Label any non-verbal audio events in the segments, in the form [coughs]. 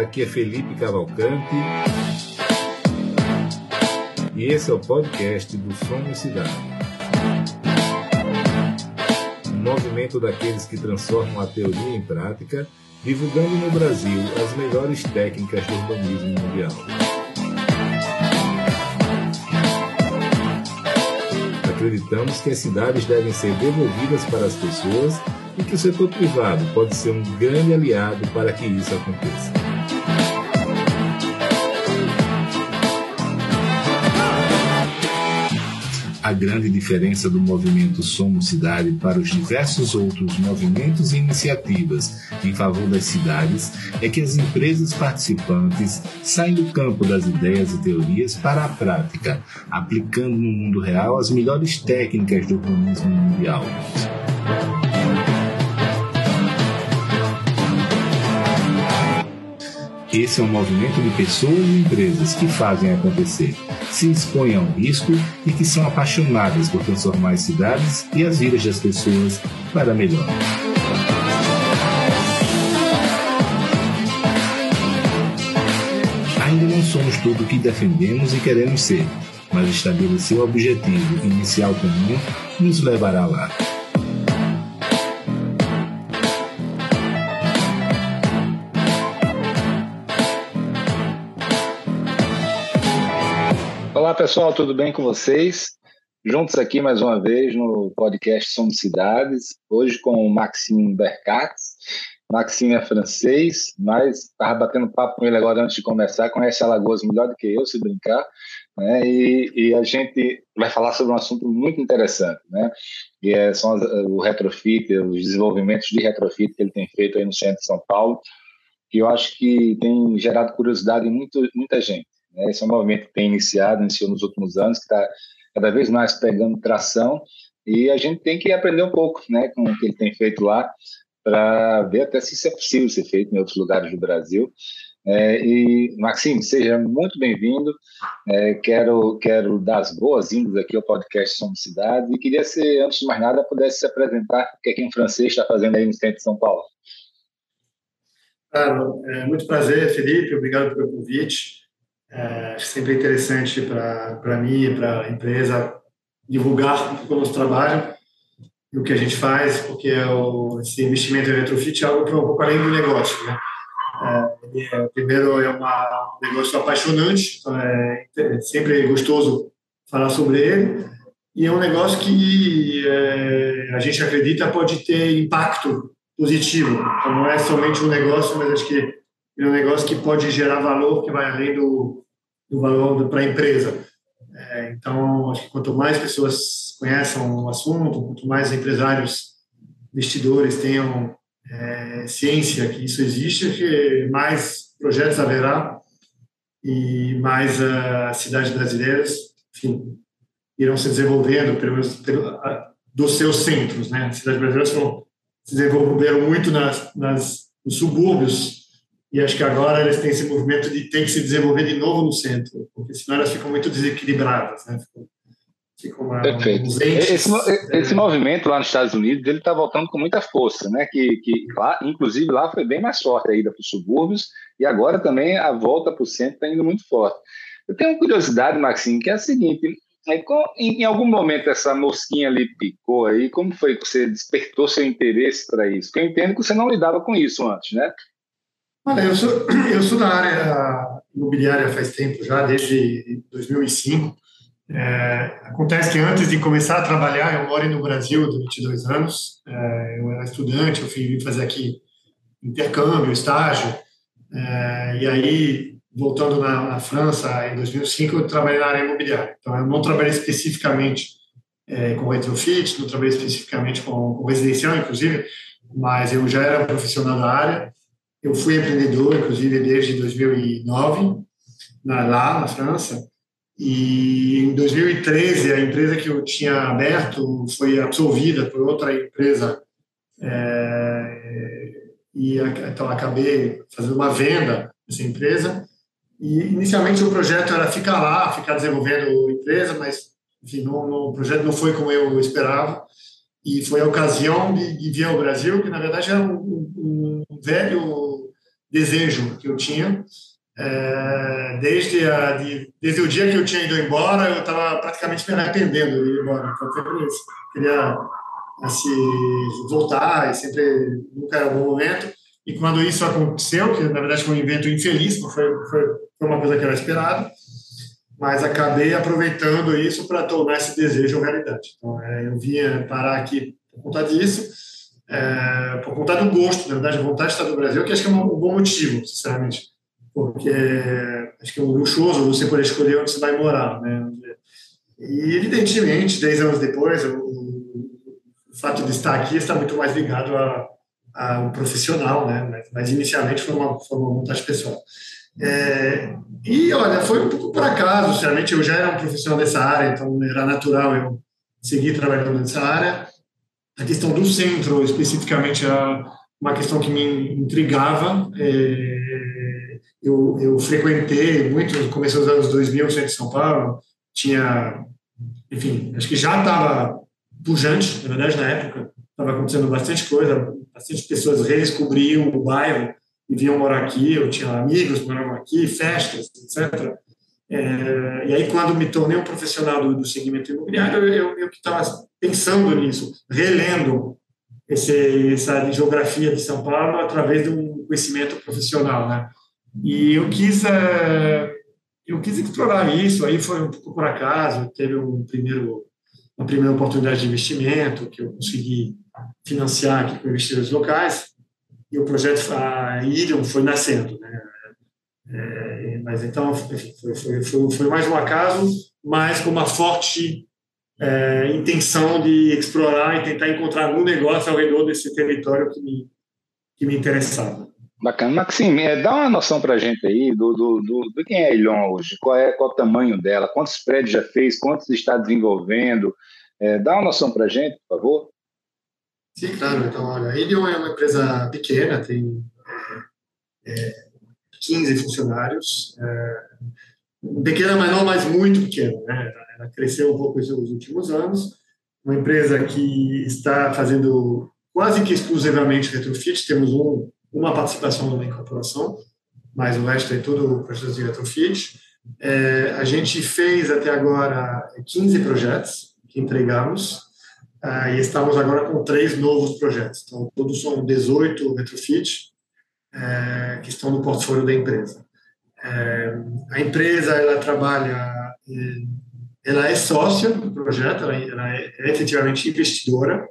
Aqui é Felipe Cavalcante. E esse é o podcast do Somos Cidade. Um movimento daqueles que transformam a teoria em prática, divulgando no Brasil as melhores técnicas do urbanismo mundial. Acreditamos que as cidades devem ser devolvidas para as pessoas e que o setor privado pode ser um grande aliado para que isso aconteça. A grande diferença do movimento Somos Cidade para os diversos outros movimentos e iniciativas em favor das cidades é que as empresas participantes saem do campo das ideias e teorias para a prática, aplicando no mundo real as melhores técnicas do urbanismo mundial. Esse é um movimento de pessoas e empresas que fazem acontecer, se expõem ao risco e que são apaixonadas por transformar as cidades e as vidas das pessoas para melhor. Ainda não somos tudo o que defendemos e queremos ser, mas estabelecer o objetivo inicial comum nos levará lá. Pessoal, tudo bem com vocês? Juntos aqui mais uma vez no podcast Somos Cidades, hoje com o Maxime Bercatz. Maxime é francês, mas estava batendo papo com ele agora antes de começar, conhece Alagoas melhor do que eu, se brincar, né? e, e a gente vai falar sobre um assunto muito interessante, né? que é, são o retrofit, os desenvolvimentos de retrofit que ele tem feito aí no centro de São Paulo, que eu acho que tem gerado curiosidade em muito, muita gente. Né? Esse é um movimento que tem iniciado, iniciou nos últimos anos, que está cada vez mais pegando tração e a gente tem que aprender um pouco né, com o que ele tem feito lá para ver até se isso é possível ser feito em outros lugares do Brasil. É, e, Maxime, seja muito bem-vindo. É, quero, quero dar as boas-vindas aqui ao podcast Somos Cidade e queria, se, antes de mais nada, pudesse se apresentar o que é que em francês está fazendo aí no centro de São Paulo. Claro, é muito prazer, Felipe, obrigado pelo convite. É sempre interessante para mim e para a empresa divulgar o nosso trabalho e o que a gente faz, porque é o, esse investimento em retrofit é algo que é um pouco além do negócio. Né? É, é, primeiro, é uma, um negócio apaixonante, então é, é sempre gostoso falar sobre ele, e é um negócio que é, a gente acredita pode ter impacto positivo. Então, não é somente um negócio, mas acho que é um negócio que pode gerar valor que vai além do, do valor para a empresa. É, então, acho que quanto mais pessoas conheçam o assunto, quanto mais empresários, investidores tenham é, ciência que isso existe, que mais projetos haverá e mais uh, cidades brasileiras, irão se desenvolvendo pelos, pelos, dos seus centros, né? As cidades brasileiras se desenvolveram muito nas, nas, nos subúrbios e acho que agora eles têm esse movimento de ter que se desenvolver de novo no centro, porque senão elas ficam muito desequilibradas, né? Ficam, uma, Perfeito. esse, esse é... movimento lá nos Estados Unidos ele está voltando com muita força, né? Que, que lá, inclusive lá foi bem mais forte a ida para os subúrbios e agora também a volta para o centro está indo muito forte. Eu tenho uma curiosidade, Maxine, que é a seguinte: em algum momento essa mosquinha ali picou aí? Como foi que você despertou seu interesse para isso? Porque eu entendo que você não lidava com isso antes, né? Olha, eu sou, [clears throat] eu sou da área imobiliária faz tempo já, desde 2005. É, acontece que antes de começar a trabalhar, eu moro no Brasil há 22 anos, é, eu era estudante, eu vim fazer aqui intercâmbio, estágio, é, e aí, voltando na, na, França, em 2005, eu trabalhei na área imobiliária. Então, eu não trabalhei especificamente é, com retrofit, não trabalhei especificamente com, com residencial, inclusive, mas eu já era profissional da área, eu fui empreendedor, inclusive, desde 2009, na, lá na França. E em 2013, a empresa que eu tinha aberto foi absorvida por outra empresa. É, e então acabei fazendo uma venda dessa empresa. E inicialmente o projeto era ficar lá, ficar desenvolvendo a empresa, mas enfim, não, não, o projeto não foi como eu esperava. E foi a ocasião de, de vir ao Brasil, que na verdade era um, um velho desejo que eu tinha. É, desde, a, de, desde o dia que eu tinha ido embora, eu estava praticamente me arrependendo de ir embora. Então, eu queria assim, voltar, e sempre nunca era um bom momento. E quando isso aconteceu, que na verdade foi um evento infeliz, foi, foi, foi uma coisa que era esperada, mas acabei aproveitando isso para tornar esse desejo realidade. Então, é, eu vinha parar aqui por conta disso, é, por conta do gosto, na verdade, a vontade de estar no Brasil, que acho que é um, bom motivo, sinceramente, porque acho que é luxuoso você poder escolher onde você vai morar, né? E, evidentemente, 10 anos depois, o, o fato de estar aqui está muito mais ligado a, a um profissional, né? Mas, mas, inicialmente foi uma, foi uma vontade pessoal. É, e, olha, foi um pouco por acaso, sinceramente, eu já era um profissional dessa área, então era natural eu seguir trabalhando nessa área. A questão do centro, especificamente, era uma questão que me intrigava. É, eu, eu frequentei muito no começo dos anos 2000 o centro de São Paulo, tinha, enfim, acho que já estava pujante, na verdade, na época, estava acontecendo bastante coisa, bastante pessoas redescobriam o bairro e vinham morar aqui, eu tinha amigos que moravam aqui, festas, etc. É, e aí, quando me tornei um profissional do, do segmento imobiliário, eu, que estava pensando nisso, relendo esse, essa geografia de São Paulo através de um conhecimento profissional, né? E eu quis, é, eu quis explorar isso. Aí foi um pouco por acaso. Teve um primeiro, uma primeira oportunidade de investimento que eu consegui financiar aqui com investidores locais. E o projeto a Ilion foi nascendo, né? É, mas então, foi, foi, foi, foi, mais um acaso, mas com uma forte é, intenção de explorar e tentar encontrar algum negócio ao redor desse território que me, que me interessava. Bacana. Maxime, é, dá uma noção para a gente aí do, do, do, do, quem é a Ilon hoje, qual é, qual é o tamanho dela, quantos prédios já fez, quantos está desenvolvendo. É, dá uma noção para a gente, por favor. Sim, claro. Então, olha, a Ilion é uma empresa pequena, tem é, 15 funcionários. É, pequena, mas não mais muito pequena. Né? Ela cresceu um pouco nos últimos anos. Uma empresa que está fazendo quase que exclusivamente retrofit. Temos um uma participação numa incorporação, mas o resto é tudo projetos de retrofit. É, a gente fez até agora 15 projetos que entregamos uh, e estamos agora com três novos projetos. Então, todos são 18 retrofit é, que estão no portfólio da empresa. É, a empresa ela trabalha, ela é sócia do projeto, ela, ela é, é efetivamente investidora,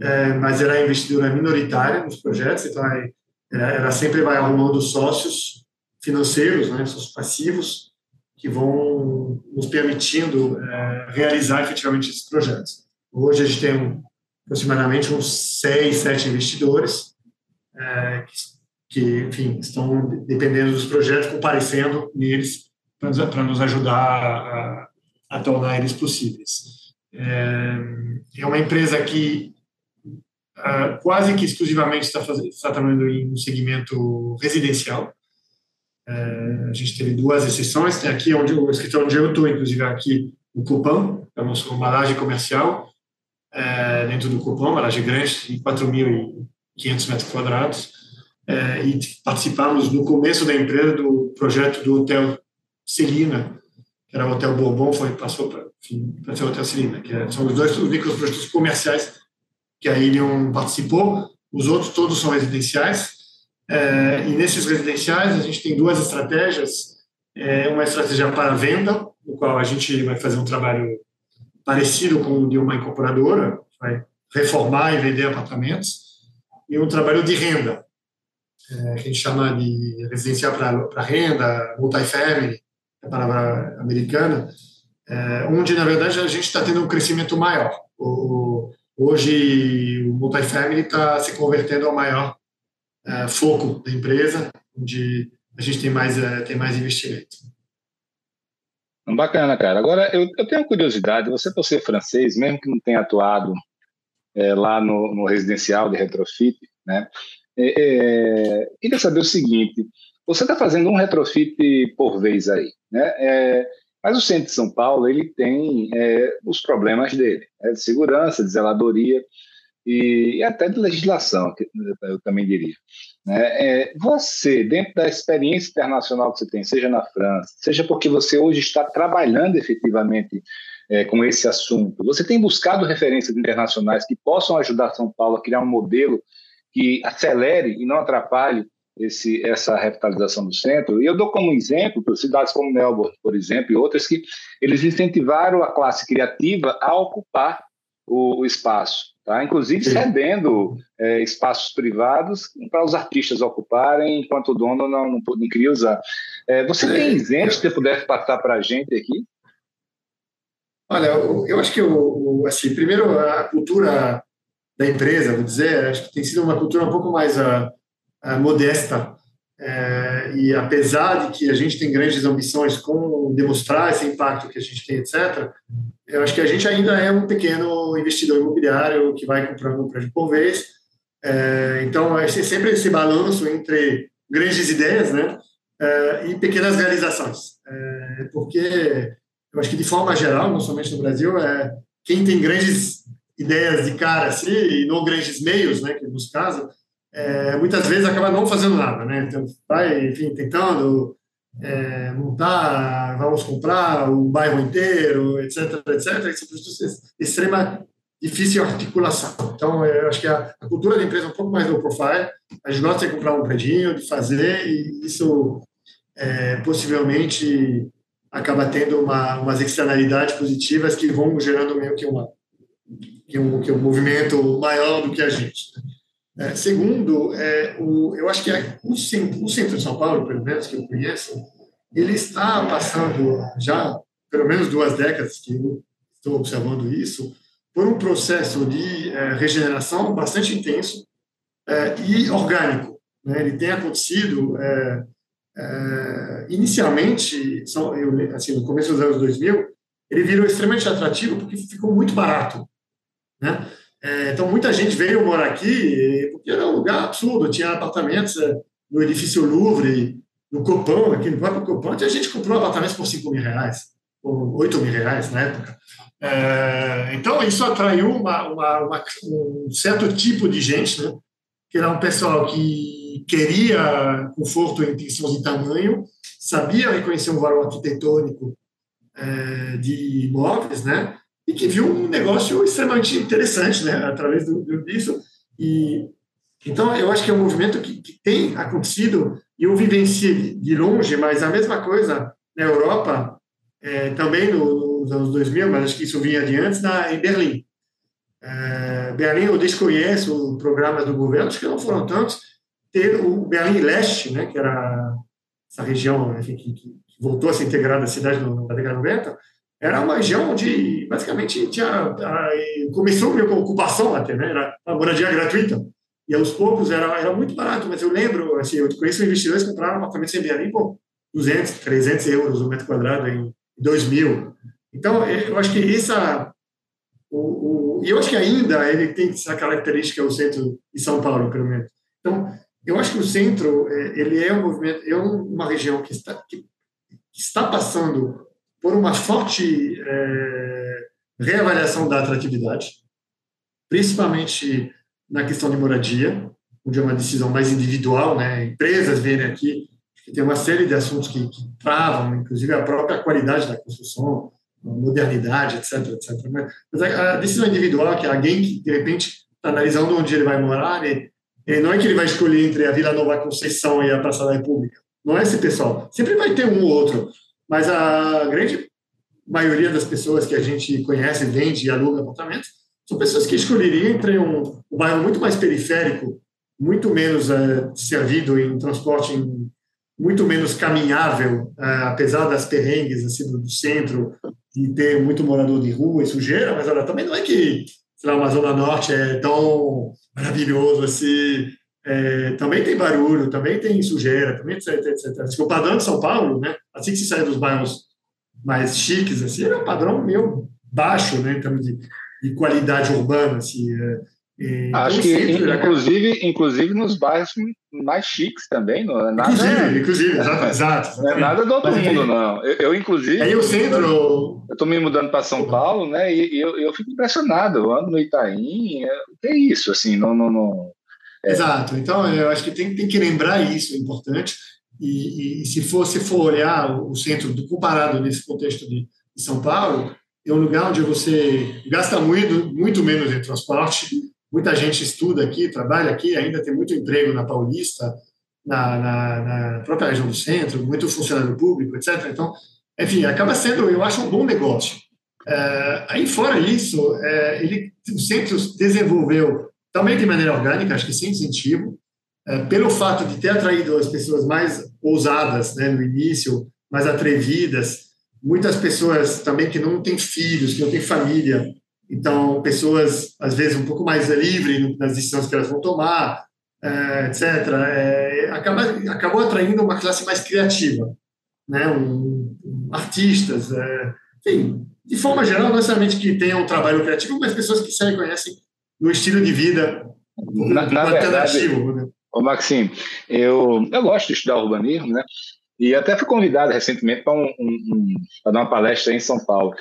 é, mas ela é investidora minoritária nos projetos, então é é, ela sempre vai arrumando sócios financeiros, né, sócios passivos, que vão nos permitindo realizar efetivamente esses projetos. Hoje a gente tem aproximadamente uns seis, sete investidores que, que, enfim, estão dependendo dos projetos, comparecendo neles para nos ajudar a, a, tornar eles possíveis. É, é uma empresa que uh, quase que exclusivamente está, fazendo, está trabalhando em um segmento residencial. Uh, a gente teve duas exceções, tem aqui onde o escritório onde eu estou, inclusive aqui Cupão, é a nossa embalagem comercial, dentro do Cupão, embalagem grande, de 4.500 metros quadrados, uh, e participamos no começo da empresa do projeto do Hotel Celina, que era o Hotel Bourbon, foi, passou para ser o Hotel Celina, que é, são os dois únicos projetos comerciais que a Ilion participou, os outros todos são residenciais. É, e nesses residenciais a gente tem duas estratégias. É, uma estratégia para venda, no qual a gente vai fazer um trabalho parecido com o de uma incorporadora, vai reformar e vender apartamentos, e um trabalho de renda, é, que a gente chama de residencial para renda, multifamily, é a palavra americana, é, onde, na verdade, a gente está tendo um crescimento maior. O, Hoje, o multifamily está se convertendo ao maior é, foco da empresa, onde a gente tem mais, é, tem mais investimento. Bacana, cara. Agora, eu, eu tenho curiosidade. Você, por ser francês, mesmo que não tenha atuado é, lá no, no, residencial de retrofit, né? É, é, queria saber o seguinte: você está fazendo um retrofit por vez aí, né? É, mas o centro de São Paulo ele tem é, os problemas dele, né, de segurança, de zeladoria. e, até de legislação, eu também diria. Né? É, você, dentro da experiência internacional que você tem, seja na França, seja porque você hoje está trabalhando efetivamente é, com esse assunto, você tem buscado referências internacionais que possam ajudar São Paulo a criar um modelo que acelere e não atrapalhe esse, essa revitalização do centro. E eu dou como exemplo cidades como Melbourne, por exemplo, e outras que eles incentivaram a classe criativa a ocupar o, o espaço tá? inclusive cedendo é, espaços privados para os artistas ocuparem, enquanto o dono não, não, não queria usar. É, você tem é, exemplos que você pudesse passar para a gente aqui? Olha, eu acho que, o, assim, primeiro, a cultura da empresa, vou dizer, acho que tem sido uma cultura um pouco mais uh, uh, modesta é, e apesar de que a gente tem grandes ambições com demonstrar esse impacto que a gente tem, etc., eu acho que a gente ainda é um pequeno investidor imobiliário que vai comprando um prédio por vez. É, então, é sempre esse balanço entre grandes ideias né, é, e pequenas realizações. É, porque eu acho que, de forma geral, não somente no Brasil, é, quem tem grandes ideias de cara assim, e não grandes meios, né, que nos caso, é, muitas vezes acaba não fazendo nada, né? Então, vai, enfim, tentando é, montar, vamos comprar o bairro inteiro, etc, etc, é extrema difícil articulação. Então, eu acho que a, a, cultura da empresa é um pouco mais low profile, a gente gosta de comprar um predinho, de fazer, e isso é, possivelmente acaba tendo uma, umas externalidades positivas que vão gerando meio que, uma, que, um, que um movimento maior do que a gente. Né? É, segundo, é, o, eu acho que é, o, centro, o centro de São Paulo, pelo menos que eu conheço, ele está passando já pelo menos duas décadas que eu estou observando isso, por um processo de é, regeneração bastante intenso é, e orgânico. Né? Ele tem acontecido é, é, inicialmente, eu, assim, no começo dos anos 2000, ele virou extremamente atrativo porque ficou muito barato. Né? É, então, muita gente veio morar aqui porque era um lugar absurdo. Tinha apartamentos é, no edifício Louvre, no Copão, aqui no próprio Copão. Tinha gente comprou apartamentos por 5 mil reais, ou 8 mil reais na época. É, então, isso atraiu uma, uma, uma, um certo tipo de gente, né? que era um pessoal que queria conforto em questões de tamanho, sabia reconhecer um valor arquitetônico de imóveis, né? E que viu um negócio extremamente interessante, né, através do, do, disso. E então eu acho que é um movimento que, que tem acontecido e eu vivenciei de longe, mas a mesma coisa na Europa, é, também no, nos anos 2000, mas acho que isso vinha de antes, na, em Berlim. É, Berlim eu desconheço programas do governo, acho que não foram tantos. Teve o Berlim Leste, né, que era essa região enfim, que, que voltou a se integrar da cidade na década de 90, era uma região onde basicamente tinha, começou com ocupação até, né? Era uma moradia gratuita. E aos poucos era, era muito barato, mas eu lembro, assim, eu conheço investidores que compraram apartamentos em Belém por 200, 300 euros o um metro quadrado em 2000. Então, eu acho que essa. O, o, eu acho que ainda ele tem essa característica, o centro de São Paulo, pelo menos. Então, eu acho que o centro, é, ele é um movimento, é uma região que está, que está passando por uma forte é, reavaliação da atratividade, principalmente na questão de moradia, onde é uma decisão mais individual, né? Empresas vêm aqui, que tem uma série de assuntos que, que travam, inclusive a própria qualidade da construção, modernidade, etc, etc. Mas a decisão individual, é que alguém que de repente está analisando onde ele vai morar, não é que ele vai escolher entre a Vila Nova Conceição e a Praça da República. Não é esse pessoal. Sempre vai ter um ou outro. Mas a grande maioria das pessoas que a gente conhece, vende e aluga apartamentos, são pessoas que escolheriam entre um, um bairro muito mais periférico, muito menos é, servido em transporte, em, muito menos caminhável, é, apesar das perrengues assim, do, centro, de ter muito morador de rua e sujeira, mas olha, também não é que sei lá, uma zona norte é tão maravilhoso assim, é, também tem barulho, também tem sujeira, também etc, etc. Assim, o padrão de São Paulo, né, assim que se sai dos bairros mais chiques, assim, é um padrão meio baixo, né, em termos de, de qualidade urbana, assim. É, E, Acho que, inclusive, inclusive nos bairros mais chiques também, não é nada. Inclusive, inclusive, exato, [laughs] exato. Não é nada do outro Mas, mundo, não. Eu, eu, inclusive. Aí o centro. Eu estou me mudando para São Paulo, né? E, e eu, eu fico impressionado. Eu ando no Itaim, é, que é isso, assim, não. não, não é. Exato. Então, eu acho que tem, tem que lembrar isso, é importante. E, e se for, se for olhar o centro do, comparado nesse contexto de, de São Paulo, é um lugar onde você gasta muito, muito menos em transporte, muita gente estuda aqui, trabalha aqui, ainda tem muito emprego na Paulista, na, na, na própria região do centro, muito funcionário público, etc. Então, enfim, acaba sendo, eu acho, um bom negócio. É, aí, fora isso, é, ele, o centro desenvolveu também de maneira orgânica, acho que sem incentivo, é, pelo fato de ter atraído as pessoas mais ousadas né, no início, mais atrevidas, muitas pessoas também que não têm filhos, que não têm família, então, pessoas, às vezes, um pouco mais livres nas decisões que elas vão tomar, é, etc. É, acaba, acabou atraindo uma classe mais criativa, né? Um, um, artistas, é, enfim, de forma geral, não necessariamente que tenham um trabalho criativo, mas pessoas que se reconhecem no estilo de vida na, na. Verdade, né? Ô Maxime, eu, eu gosto de estudar urbanismo, né? E até fui convidado recentemente para um, um, um, dar uma palestra em São Paulo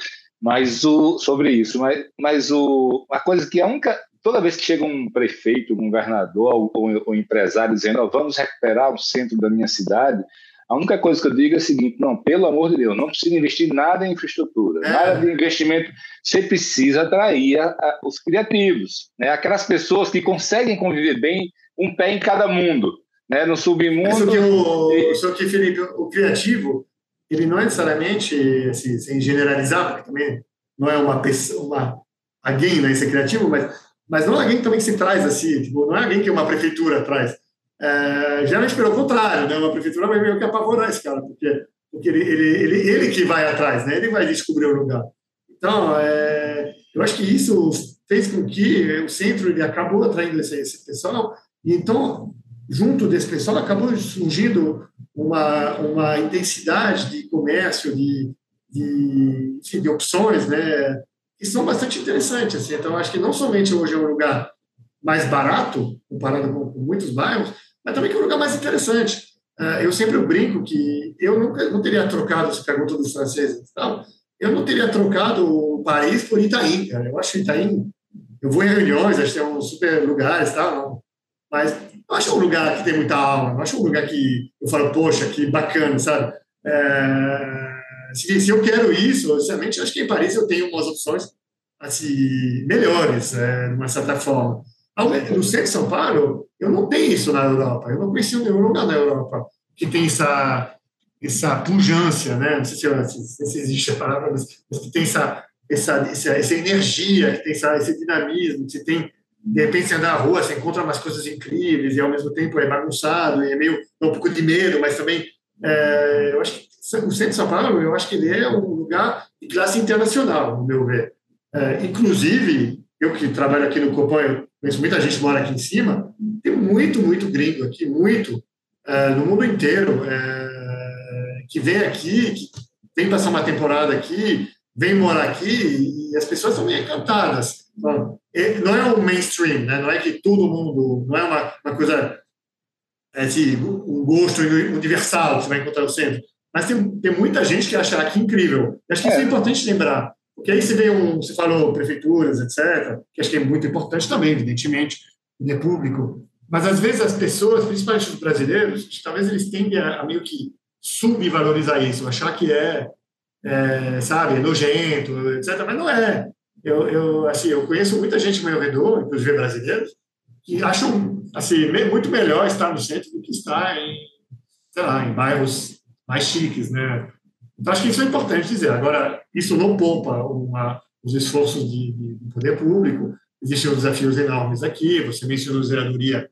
mas o sobre isso, mas, mas o, a coisa que a única toda vez que chega um prefeito, um governador ou, ou, ou empresário dizendo oh, vamos recuperar o centro da minha cidade, a única coisa que eu digo é a seguinte: não, pelo amor de Deus, não precisa investir nada em infraestrutura, é. nada de investimento. Você precisa atrair a, a, os criativos, né? aquelas pessoas que conseguem conviver bem, um pé em cada mundo, né? no submundo. Isso que, o, só que Felipe, o criativo ele não é necessariamente, assim, sem generalizar, porque também não é uma pessoa, uma, alguém, né, ser criativo, mas, mas não é alguém também que se traz assim, tipo, não é alguém que uma prefeitura traz. É, geralmente pelo contrário, né, uma prefeitura vai meio que apavorar esse cara, porque, porque ele, ele, ele, ele que vai atrás, né, ele vai descobrir o lugar. Então, é, eu acho que isso fez com que o centro ele acabou atraindo esse, esse pessoal, e então, junto desse pessoal, acabou surgindo uma, uma intensidade de comércio, de, de, de opções, né, que são bastante interessantes. Assim. Então, acho que não somente hoje é um lugar mais barato, comparado com, com muitos bairros, mas também que é um lugar mais interessante. Uh, eu sempre brinco que eu nunca não teria trocado, se pergunta dos franceses tal, eu não teria trocado o Paris por Itaim, cara. Eu acho Itaim, eu vou em reuniões, acho que tem uns super lugares, tal, mas não acho um lugar que tem muita alma, não acho um lugar que eu falo, poxa, que bacana, sabe? É, se, se, eu quero isso, sinceramente, acho que em Paris eu tenho umas opções assim, melhores, é, de uma certa forma. No centro de São Paulo, eu não tenho isso na Europa. Eu não conheci nenhum lugar na Europa que tem essa, essa pujança, né? Não sei se, se, existe a palavra, mas, mas que tem essa, essa, essa, essa energia, que tem essa, esse dinamismo, que tem de repente você anda na rua, você encontra umas coisas incríveis e ao mesmo tempo é bagunçado e é meio dá um pouco de medo, mas também é, eu acho que o centro de São Paulo, eu acho que ele é um lugar de classe internacional, no meu ver. É, inclusive, eu que trabalho aqui no Copan, eu conheço muita gente mora aqui em cima, tem muito, muito gringo aqui, muito, é, no mundo inteiro, é, que vem aqui, que vem passar uma temporada aqui, vem morar aqui e as pessoas estão meio encantadas. Então, não é o mainstream, né? não é que todo mundo, não é uma, uma coisa, é, assim, um gosto universal que você vai encontrar no centro. Mas tem, tem muita gente que acha aqui incrível. acho que é. isso é importante lembrar. Porque aí vê um, você falou prefeituras, etc., que acho que é muito importante também, evidentemente, de público. Mas às vezes as pessoas, principalmente os brasileiros, talvez eles tendem a, a meio que subvalorizar isso, achar que é, é sabe, nojento, etc. Mas não é eu, eu, assim, eu conheço muita gente no meu redor, inclusive brasileiros, que acham assim, muito melhor estar no centro do que estar em, sei lá, em bairros mais chiques, né? Então, acho que isso é importante dizer. Agora, isso não poupa uma, os esforços de, de, de poder público. Existem desafios enormes aqui. Você mencionou zeladoria.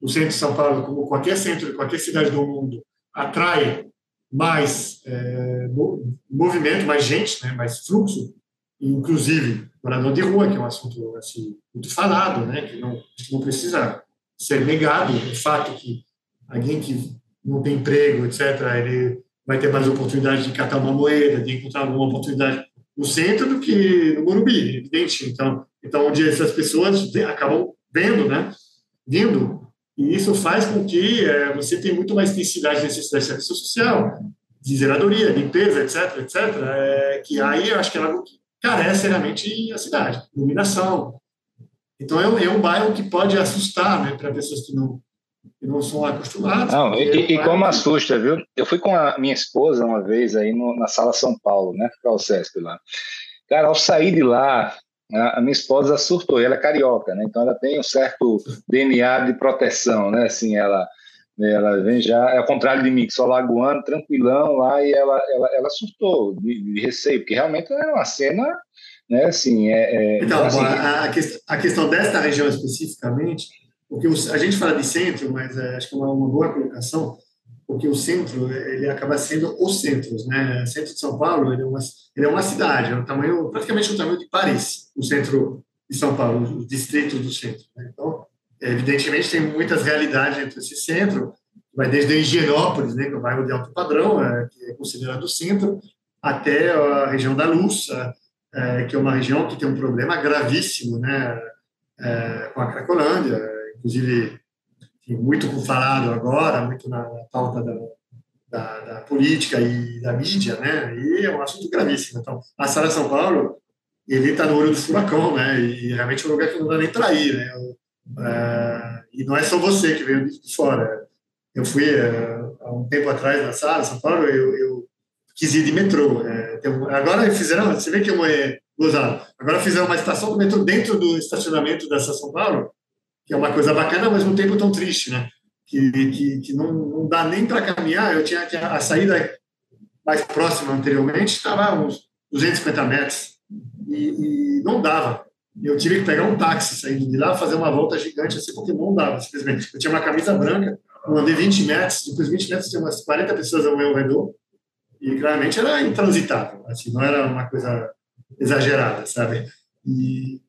O centro de São Paulo, como qualquer centro, qualquer cidade do mundo, atrai mais é, movimento, mais gente, né, mais fluxo inclusive morador de rua, que é um assunto assim, muito falado, né, que não, não precisa ser negado o fato que alguém que não tem emprego, etc., ele vai ter mais oportunidade de catar uma moeda, de encontrar alguma oportunidade no centro do que no Morumbi, evidente. Então, Então, onde essas pessoas acabam vendo, né? Vindo. E isso faz com que é, você tenha muito mais intensidade de necessidade de serviço social, de zeladoria, limpeza, etc, etc, é, que aí eu acho que ela carece realmente a cidade, iluminação. Então, é é um bairro que pode assustar, né, para pessoas que não, que não são acostumadas. Não, e, e como assusta, viu? Eu fui com a minha esposa uma vez aí no, na Sala São Paulo, né, para o CESP lá. Cara, ao sair de lá, a minha esposa surtou, ela é carioca, né? Então ela tem um certo DNA de proteção, né? Assim, ela ela vem já, é ao contrário de mim, que sou lagoano, tranquilão lá, e ela, ela, ela surtou de, de receio, porque realmente é uma cena, né, assim, é... é então, assim, a, a questão desta região especificamente, porque a gente fala de centro, mas é, acho que é uma, boa colocação, porque o centro ele acaba sendo os centros, né? O centro de São Paulo ele é uma, ele é uma cidade, é o tamanho praticamente o tamanho de Paris, o centro de São Paulo, os distritos do centro. Né? Então, evidentemente tem muitas realidades dentro desse centro, vai desde Higienópolis, né, que é o bairro de alto padrão, é, que é considerado o centro, até a região da Luz, é, que é uma região que tem um problema gravíssimo, né, é, com a Cracolândia, inclusive muito falado agora, muito na, na pauta da, da, da, política e da mídia, né? E é um assunto gravíssimo. Então, a Sala São Paulo, ele está no olho do furacão, né? E realmente é um lugar que não dá nem para ir, né? Uh, e não é só você que veio de fora. Eu fui uh, há um tempo atrás na Sala São Paulo, eu, eu quis ir de metrô. Né? agora fizeram, você vê que é gozado. Agora fizeram uma estação do metrô dentro do estacionamento da São Paulo, que é uma coisa bacana, ao mesmo tempo tão triste, né? Que, que, que não, não dá nem para caminhar. Eu tinha a saída mais próxima anteriormente, estava uns 250 metros, e, e não dava. Eu tive que pegar um táxi saindo de lá, fazer uma volta gigante assim, porque não dava, simplesmente. Eu tinha uma camisa branca, eu andei 20 metros, depois 20 metros tinha umas 40 pessoas ao meu redor, e claramente era intransitável, assim, não era uma coisa exagerada, sabe? E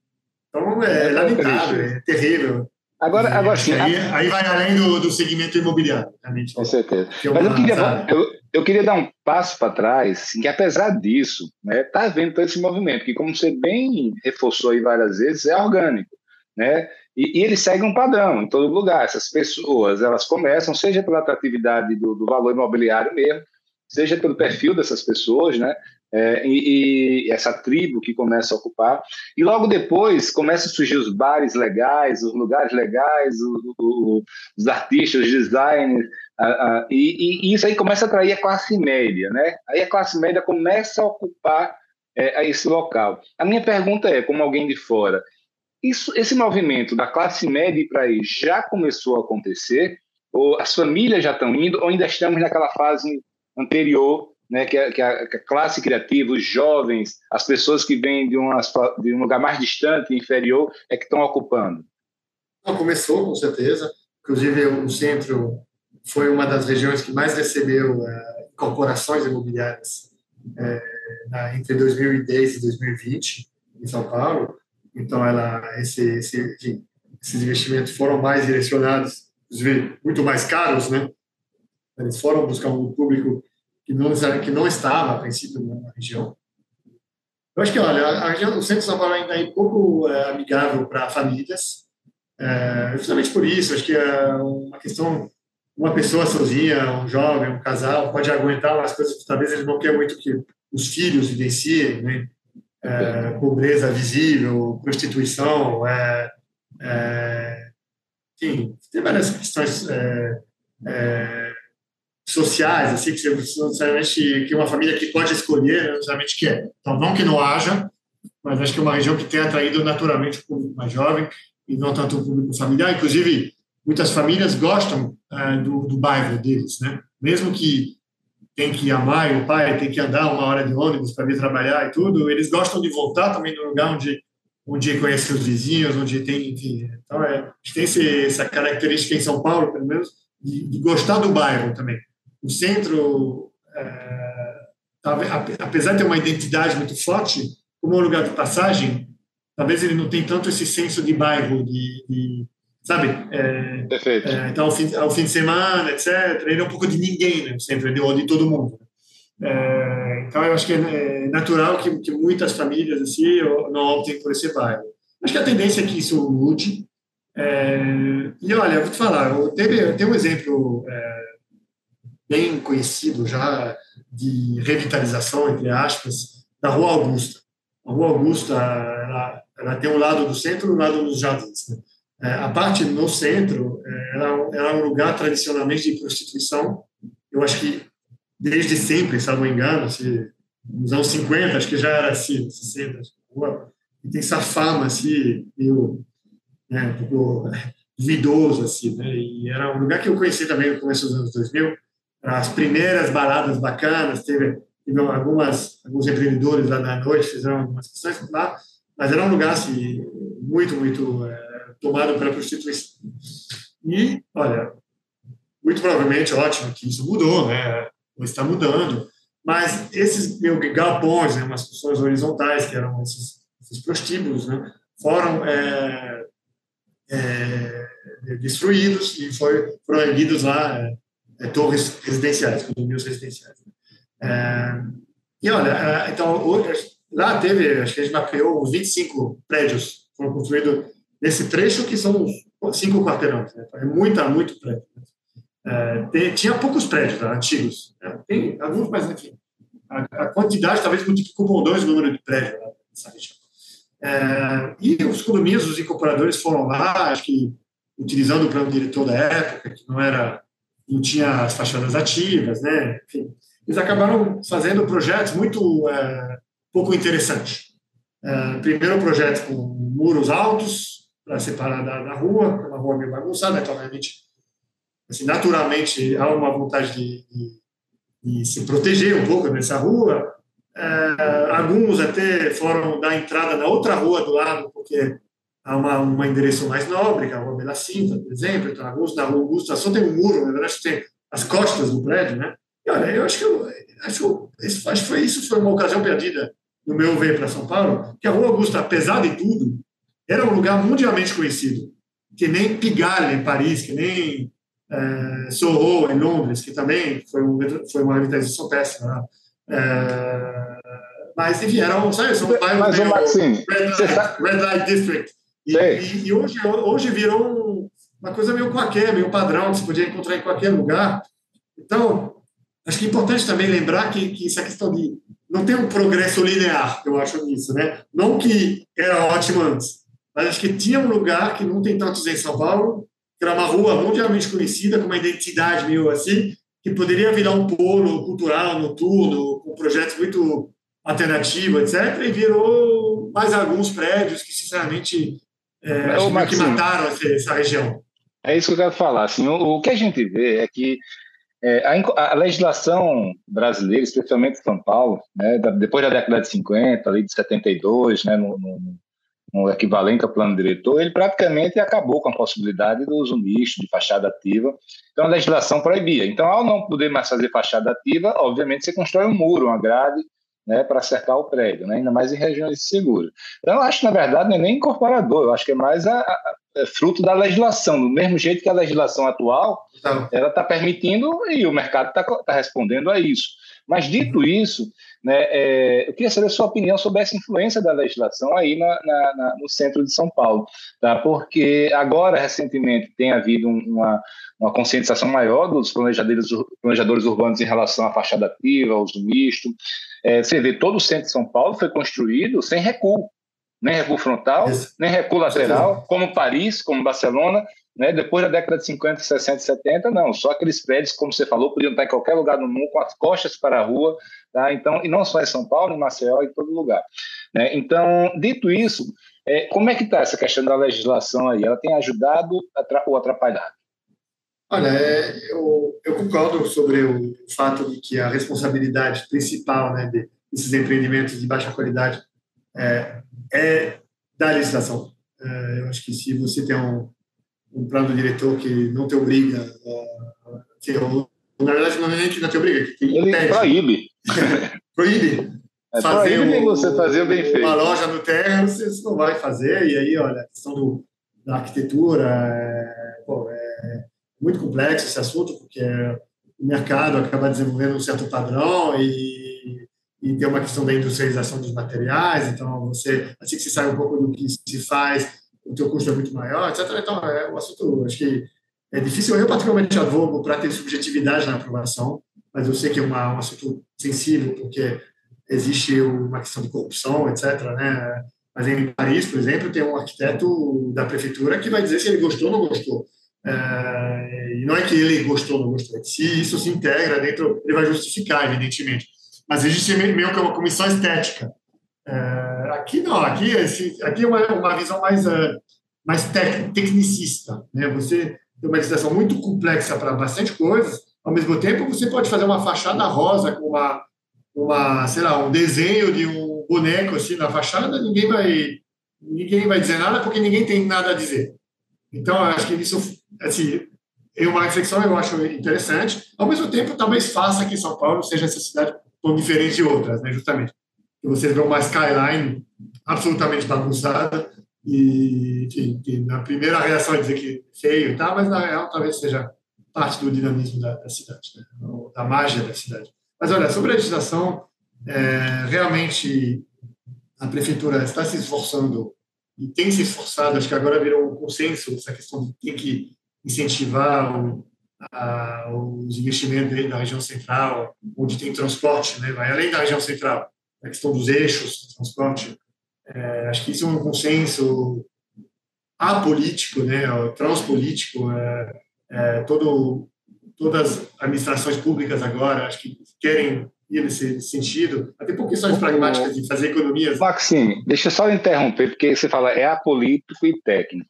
então, é, é lamentável, é terrível. Agora, agora sim. Aí, aí, vai além do, do segmento imobiliário, realmente. Com certeza. É Mas eu queria, eu, eu queria dar um passo para trás, que apesar disso, está né, tá havendo todo esse movimento, que como você bem reforçou aí várias vezes, é orgânico. Né? E, e, ele segue um padrão em todo lugar. Essas pessoas, elas começam, seja pela atratividade do, do valor imobiliário mesmo, seja pelo perfil dessas pessoas, né? É, e, e, essa tribo que começa a ocupar. E logo depois começam a surgir os bares legais, os lugares legais, o, o, os artistas, os designers, a, a, e, e, isso aí começa a atrair a classe média, né? Aí a classe média começa a ocupar é, esse local. A minha pergunta é, como alguém de fora, isso, esse movimento da classe média para aí já começou a acontecer? Ou as famílias já estão indo? Ou ainda estamos naquela fase anterior né, que, a, que, a, classe criativa, os jovens, as pessoas que vêm de, de um lugar mais distante, inferior, é que estão ocupando? Começou, com certeza. Inclusive, o centro foi uma das regiões que mais recebeu uh, incorporações imobiliárias uh, entre 2010 e 2020, em São Paulo. Então, ela, esse, esse, enfim, esses investimentos foram mais direcionados, muito mais caros, né? Eles foram buscar um público que não, que não estava, a princípio, na região. Eu acho que, olha, a região, o centro de São Paulo ainda é pouco é, amigável para famílias, é, justamente por isso, acho que é uma questão, uma pessoa sozinha, um jovem, um casal, pode aguentar umas coisas que talvez ele não quer muito que os filhos vivenciem, né? É, pobreza visível, prostituição, é, é, enfim, tem várias questões é, é, sociais, assim, que você necessariamente que uma família que pode escolher, necessariamente quer. Então, não que não haja, mas acho que é uma região que tem atraído naturalmente o público mais jovem e não tanto o público familiar. Inclusive, muitas famílias gostam é, do, do bairro deles, né? Mesmo que tem que amar e o pai tem que andar uma hora de ônibus para vir trabalhar e tudo, eles gostam de voltar também no lugar onde onde conhece os vizinhos, onde tem, enfim. Então, é, tem esse, essa característica em São Paulo, pelo menos, de, de gostar do bairro também o centro, é, apesar de ter uma identidade muito forte, como é um lugar de passagem, talvez ele não tenha tanto esse senso de bairro, de, de sabe? É, Perfeito. É, então, ao fim, ao fim de semana, etc., ele é um pouco de ninguém, né? Sempre, de, de todo mundo. É, então, eu acho que é, é natural que, que muitas famílias assim não optem por esse bairro. Acho que a tendência é que isso mude. E olha, vou te falar, eu teve, tenho um exemplo bem conhecido já de revitalização, entre aspas, da Rua Augusta. A Rua Augusta, ela, ela tem um lado do centro e um lado dos jardins. Né? É, a parte no centro é, ela é um lugar tradicionalmente de prostituição. Eu acho que desde sempre, se não me engano, se, nos anos 50, acho que já era assim, 60, rua, e tem essa fama assim, meio né, um pouco duvidoso, assim, né? E era um lugar que eu conheci também no começo dos anos 2000, as primeiras baladas bacanas, teve, teve algumas, alguns empreendedores lá na noite, fizeram algumas questões lá, mas era um lugar, assim, muito, muito é, tomado pela prostituição. E, olha, muito provavelmente, ótimo que isso mudou, né? Ou está mudando, mas esses meu, galpões, né, umas construções horizontais, que eram esses, esses prostíbulos, né, foram é, é, destruídos e foi, foram erguidos lá é torres residenciais, condomínios residenciais. É, e olha, é, então, lá teve, acho que a gente mapeou uns 25 prédios foram construídos nesse trecho, que são cinco quarteirões. Né? É muita, muito prédio. É, tem, tinha poucos prédios tá, antigos. Né? Tem alguns, mas enfim. A, a quantidade talvez multiplicou por dois o número de prédios lá nessa região. É, e os condomínios, os incorporadores foram lá, acho que utilizando o plano diretor da época, que não era não tinha as fachadas ativas, né? Enfim, eles acabaram fazendo projetos muito é, pouco interessantes. É, primeiro, projeto com muros altos para separar da, da rua, uma rua meio bagunçada, então, assim, naturalmente há uma vontade de, de, de se proteger um pouco dessa rua, é, alguns até foram dar entrada na outra rua do lado, porque há uma, um endereço mais nobre, que é a Rua Bela Cinta, por exemplo. Então, alguns na Rua Augusta só tem um muro, na verdade, tem as costas do prédio, né? E olha, eu acho que, eu, acho, acho que foi, isso foi uma ocasião perdida, no meu ver, para São Paulo, que a Rua Augusta, apesar de tudo, era um lugar mundialmente conhecido, que nem Pigalle em Paris, que nem é, Soho em Londres, que também foi, um, foi uma revitalização péssima. Né? É, mas, enfim, era um, sabe, são bairros meio Maxine, Red, Light, Red Light District. E, e, e, hoje, hoje virou uma coisa meio qualquer, meio padrão, que você podia encontrar em qualquer lugar. Então, acho que é importante também lembrar que, que essa questão de não tem um progresso linear, eu acho nisso, né? Não que era ótimo antes, mas acho que tinha um lugar que não tem tantos em São Paulo, que era uma rua mundialmente conhecida, com uma identidade meio assim, que poderia virar um polo cultural noturno, com projetos muito alternativos, etc., e virou mais alguns prédios que, sinceramente, é, Ô, que mataram essa, essa, região. É isso que eu quero falar. Assim, o, o que a gente vê é que é, a, a, legislação brasileira, especialmente São Paulo, né, depois da década de 50, ali de 72, né, no, no, no, equivalente ao plano diretor, ele praticamente acabou com a possibilidade do uso misto, de fachada ativa. Então, a legislação proibia. Então, ao não poder mais fazer fachada ativa, obviamente, você constrói um muro, uma grade, né, para cercar o prédio, né, ainda mais em regiões seguras. Então, eu acho na verdade, não é nem incorporador, eu acho que é mais a, a, é fruto da legislação, do mesmo jeito que a legislação atual então. ela está permitindo e o mercado está tá respondendo a isso. Mas, dito isso, né, é, eu queria saber a sua opinião sobre essa influência da legislação aí na, na, na, no centro de São Paulo, tá? porque agora, recentemente, tem havido uma, uma conscientização maior dos planejadores, planejadores urbanos em relação à fachada ativa, ao uso misto, é, você vê, todo o centro de São Paulo foi construído sem recuo, nem recuo frontal, Isso. nem recuo lateral, como Paris, como Barcelona, né? depois da década de 50, 60, 70, não, só aqueles prédios, como você falou, podiam estar em qualquer lugar do mundo, com as costas para a rua, tá? então, e não só em São Paulo, em Maceió, em todo lugar. Né? Então, dito isso, é, como é que está essa questão da legislação aí? Ela tem ajudado ou atrapalhado? Olha, é, eu, eu, concordo sobre o fato de que a responsabilidade principal né, desses empreendimentos de baixa qualidade é, é da legislação. É, eu acho que se você tem um, um plano diretor que não te obriga, a, que, na verdade não é nem que não te obriga, que ele impede, proíbe. [laughs] proíbe. [laughs] É, fazer proíbe um, você fazer bem feito. Uma loja no terreno, você não vai fazer, e aí, olha, a questão do, da arquitetura, é, é, muito complexo esse assunto, porque o mercado acaba desenvolvendo um certo padrão e e tem uma questão da industrialização dos materiais, então você, assim que você sai um pouco do que se faz, o teu custo é muito maior, etc. Então, é um assunto, acho que é difícil. Eu, particularmente, advogo para ter subjetividade na aprovação, mas eu sei que é uma, um assunto sensível, porque existe uma questão de corrupção, etc. Né? Mas em Paris, por exemplo, tem um arquiteto da prefeitura que vai dizer se ele gostou ou não gostou. É, e não é que ele gostou ou não gostou, é que se isso se integra dentro, ele vai justificar, evidentemente. Mas existe meio que uma comissão estética. É, aqui não, aqui, esse, aqui é uma, uma visão mais, uh, mais tec, tecnicista. Né? Você tem uma legislação muito complexa para bastante coisas, ao mesmo tempo você pode fazer uma fachada rosa com uma, uma sei lá, um desenho de um boneco assim na fachada, ninguém vai, ninguém vai dizer nada porque ninguém tem nada a dizer. Então, acho que isso, assim, é uma reflexão eu acho interessante. Ao mesmo tempo, talvez faça que São Paulo seja essa cidade tão diferente de outras, né, justamente. Vocês vê uma skyline absolutamente bagunçada. E, enfim, que na primeira reação é dizer que feio tal, mas na real talvez seja parte do dinamismo da, da cidade, né, da mágia da cidade. Mas olha, sobre a legislação, é, realmente a prefeitura está se esforçando e tem se esforçado, acho que agora virou um consenso essa questão de tem que incentivar o, a, os investimentos da região central, onde tem transporte, né, vai além da região central, a questão dos eixos de transporte. É, acho que isso é um consenso apolítico, né, transpolítico. É, é, todo, todas as administrações públicas agora, acho que querem ir nesse sentido, até por questões pragmáticas de fazer economias. Maxime, deixa eu só interromper, porque você fala é apolítico e técnico.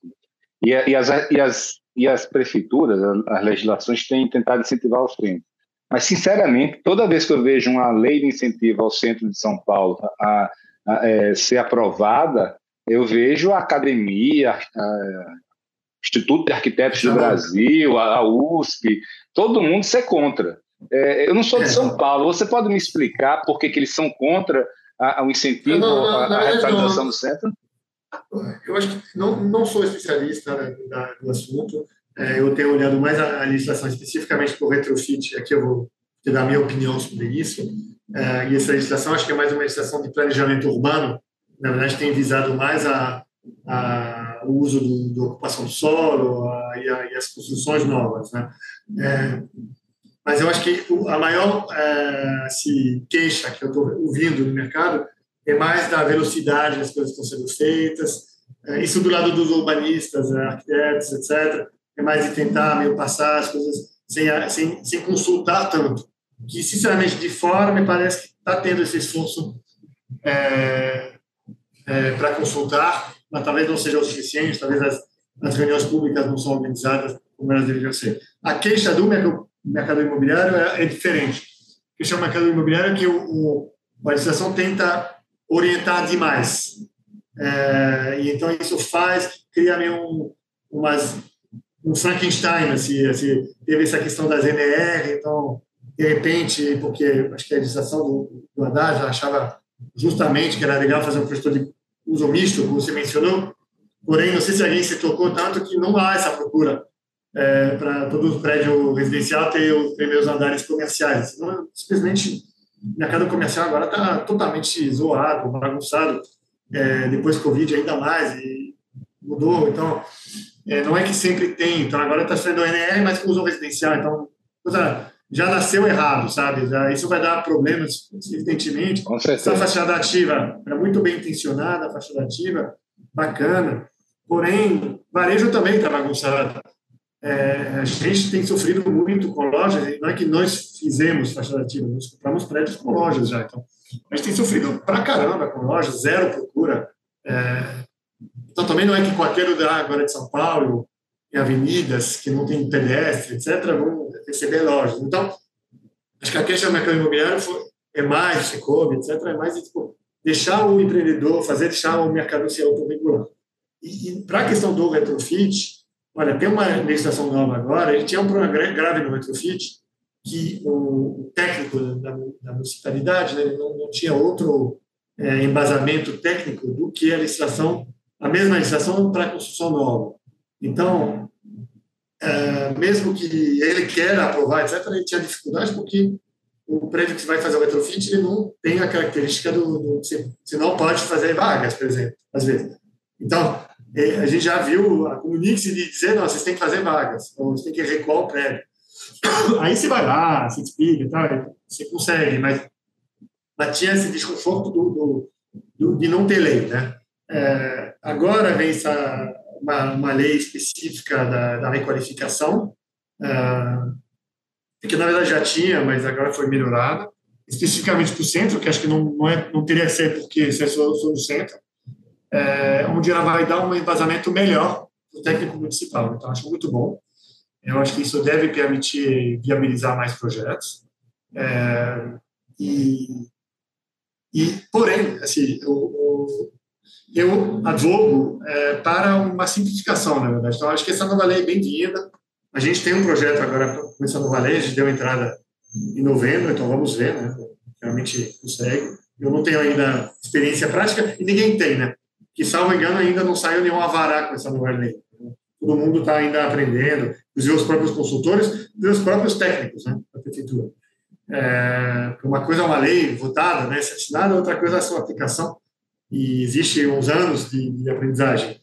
E, e, as, e, as, e as prefeituras, as legislações têm tentado incentivar os frente. Mas, sinceramente, toda vez que eu vejo uma lei de incentivo ao centro de São Paulo a, a, a é, ser aprovada, eu vejo a academia, a, Instituto de Arquitetos do Brasil, a, USP, todo mundo ser contra. É, eu não sou de São é. Paulo. Você pode me explicar por que, que eles são contra o incentivo à revitalização do centro? Eu acho que não, não sou especialista né, do assunto. É, eu tenho olhado mais a, a legislação especificamente para o retrofit. Aqui eu vou te dar a minha opinião sobre isso. É, e essa legislação acho que é mais uma legislação de planejamento urbano. Na verdade, tem visado mais a, a, o uso da ocupação do solo a, e, a, e, as construções novas. Né? É, mas eu acho que a maior é, se queixa que eu estou ouvindo no mercado é mais da velocidade das coisas que estão sendo feitas, é, isso do lado dos urbanistas, arquitetos, etc., é mais de tentar meio passar as coisas sem, sem, sem consultar tanto. Que, sinceramente, de fora, me parece que está tendo esse esforço é, é, para consultar, mas talvez não seja o suficiente, talvez as, as reuniões públicas não são organizadas como elas deveriam ser. A queixa do mercado imobiliário é, é diferente. A queixa do mercado imobiliário é que o, o, a legislação tenta orientar demais. É, e então isso faz, cria meio um, umas, um Frankenstein, assim, assim, teve essa questão das NR, então, de repente, porque acho que a legislação do, do Haddad achava justamente que era legal fazer um gestor de uso misto, como você mencionou, porém, não sei se alguém se tocou tanto que não há essa procura é, para todo prédio residencial ter os primeiros andares comerciais. Simplesmente, o mercado comercial agora está totalmente zoado, bagunçado, é, depois Covid ainda mais, e mudou. Então, é, não é que sempre tem. Então, agora está sendo NR, mas uso residencial. Então, já nasceu errado, sabe? Já, isso vai dar problemas, evidentemente. Com certeza. Essa fachada ativa é muito bem intencionada, a fachada ativa, bacana. Porém, varejo também está bagunçado. É, a gente tem sofrido muito com lojas, não é que nós fizemos fachada ativa, nós compramos prédios com lojas já. Então, a gente tem sofrido pra caramba com lojas, zero procura. É, então, também não é que qualquer lugar agora de São Paulo, em avenidas que não tem pedestre, etc., vão receber lojas. Então, acho que a queixa do mercado imobiliário foi, é mais, se coube, etc., é mais tipo, deixar o empreendedor fazer, deixar o mercado se autorregular. E, e para a questão do retrofit, olha, tem uma legislação nova agora, a gente tinha um problema grave no retrofit, que o técnico da, da municipalidade né, não, não, tinha outro é, embasamento técnico do que a legislação, a mesma legislação para a construção nova. Então, é, mesmo que ele queira aprovar, etc., ele tinha dificuldade porque o prédio que vai fazer o retrofit ele não tem a característica do, do você, não pode fazer vagas, por exemplo, às vezes. Então, é, a gente já viu a Comunix dizer, não, vocês têm que fazer vagas, ou vocês têm que recuar o prédio. [coughs] Aí você vai lá, você explica e tal, você consegue, mas, mas tinha esse desconforto do, do, do, de não ter lei, né? É, agora vem essa, uma, uma lei específica da, da requalificação, é, que na verdade já tinha, mas agora foi melhorada, especificamente para o centro, que acho que não, não, é, não teria que ser porque se é só, só no centro, é, onde ela vai dar um embasamento melhor para o técnico municipal. Então, acho muito bom. Eu acho que isso deve permitir viabilizar mais projetos. É, e, e, porém, assim, eu, eu advogo é, para uma simplificação, na verdade. Então, acho que essa nova lei é bem-vinda. A gente tem um projeto agora com essa nova lei, a gente deu entrada em novembro, então vamos ver, né? Realmente consegue. Eu não tenho ainda experiência prática e ninguém tem, né? que, salvo engano, ainda não saiu nenhum avará com essa nova lei. Todo mundo está ainda aprendendo, inclusive os próprios consultores e os próprios técnicos né, da prefeitura. É, uma coisa é uma lei votada, né, assinada, outra coisa é a sua aplicação, e existe uns anos de, de aprendizagem.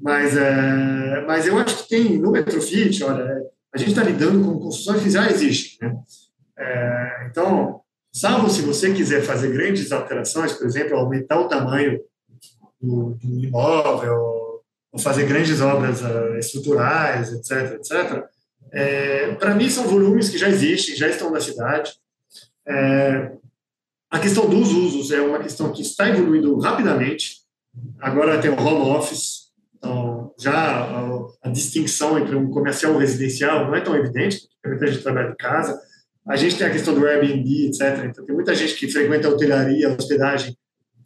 Mas, é, mas eu acho que tem, no Metrofit, olha, a gente está lidando com construções que já existem. Né? É, então, salvo se você quiser fazer grandes alterações, por exemplo, aumentar o tamanho do, do imóvel, ou fazer grandes obras uh, estruturais, etc., etc., é, para mim são volumes que já existem, já estão na cidade. É, a questão dos usos é uma questão que está evoluindo rapidamente. Agora tem o home office, então já a, a distinção entre um comercial e um residencial não é tão evidente, porque muita gente trabalha em casa. A gente tem a questão do Airbnb, etc. Então tem muita gente que frequenta a hotelaria, a hospedagem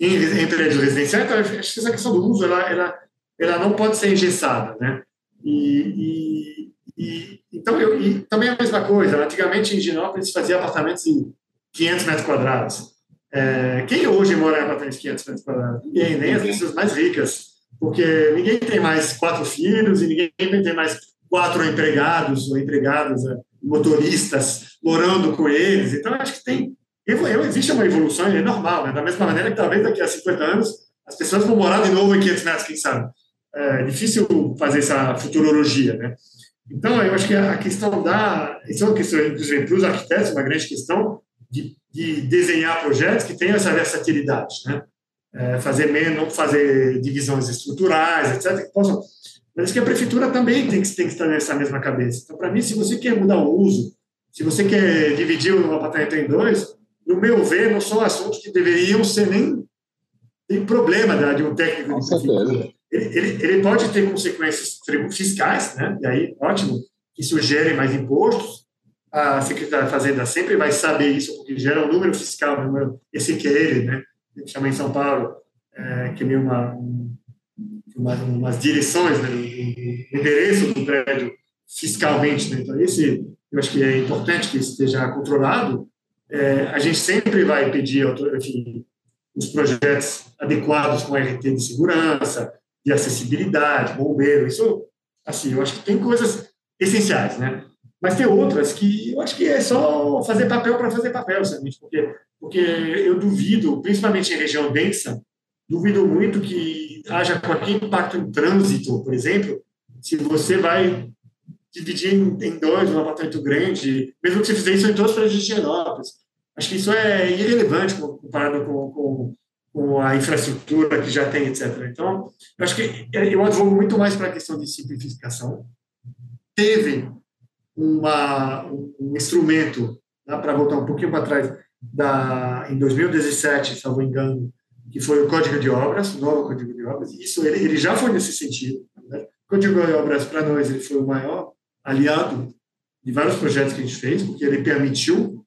em, em prédios residenciais, então, acho que essa questão do uso, ela, ela, ela não pode ser engessada, né? E, e, e então, eu, e também é a mesma coisa, antigamente em Ginópolis fazia apartamentos de 500 metros quadrados. É, quem hoje mora em apartamentos de 500 metros quadrados? Ninguém, nem as pessoas mais ricas, porque ninguém tem mais quatro filhos e ninguém tem mais quatro empregados ou empregadas, é, motoristas morando com eles. Então, acho que tem existe uma evolução, é normal, né? da mesma maneira que talvez daqui a 50 anos as pessoas vão morar de novo em 500 metros, quem sabe. É difícil fazer essa futurologia, né? Então, eu acho que a questão da... Isso é uma questão, inclusive, para os arquitetos, uma grande questão de, de desenhar projetos que tenham essa versatilidade, né? É, fazer menos, fazer divisões estruturais, etc. Que possam... Mas que a prefeitura também tem que, tem que estar nessa mesma cabeça. Então, para mim, se você quer mudar o uso, se você quer dividir o apartamento em dois, no meu ver, não são assuntos que deveriam ser nem tem problema de um técnico de prefeitura. Ele, ele, ele, pode ter consequências fiscais, né? e aí, ótimo, que isso gere mais impostos. A Secretaria da Fazenda sempre vai saber isso, porque gera um número fiscal, esse que é ele, né? que chama em São Paulo, é, que é uma, uma, umas direções, né? o endereço do prédio fiscalmente. Né? Então, esse, eu acho que é importante que esteja controlado, é, a gente sempre vai pedir enfim, os projetos adequados com RT de segurança, de acessibilidade, bombeiro, isso, assim, eu acho que tem coisas essenciais, né? Mas tem outras que eu acho que é só fazer papel para fazer papel, sabe? Porque, porque eu duvido, principalmente em região densa, duvido muito que haja qualquer impacto em trânsito, por exemplo, se você vai dividir em, dois um apartamento grande, mesmo que você fizesse isso em todos os prédios de Genópolis. Acho que isso é irrelevante comparado com, com, com, a infraestrutura que já tem, etc. Então, eu acho que eu advogo muito mais para a questão de simplificação. Teve uma, um instrumento, né, para voltar um pouquinho para trás, da, em 2017, se me engano, que foi o Código de Obras, o novo Código de Obras. Isso ele, ele já foi nesse sentido. Né? O Código de Obras, para nós, ele foi o maior aliado de vários projetos que a gente fez, porque ele permitiu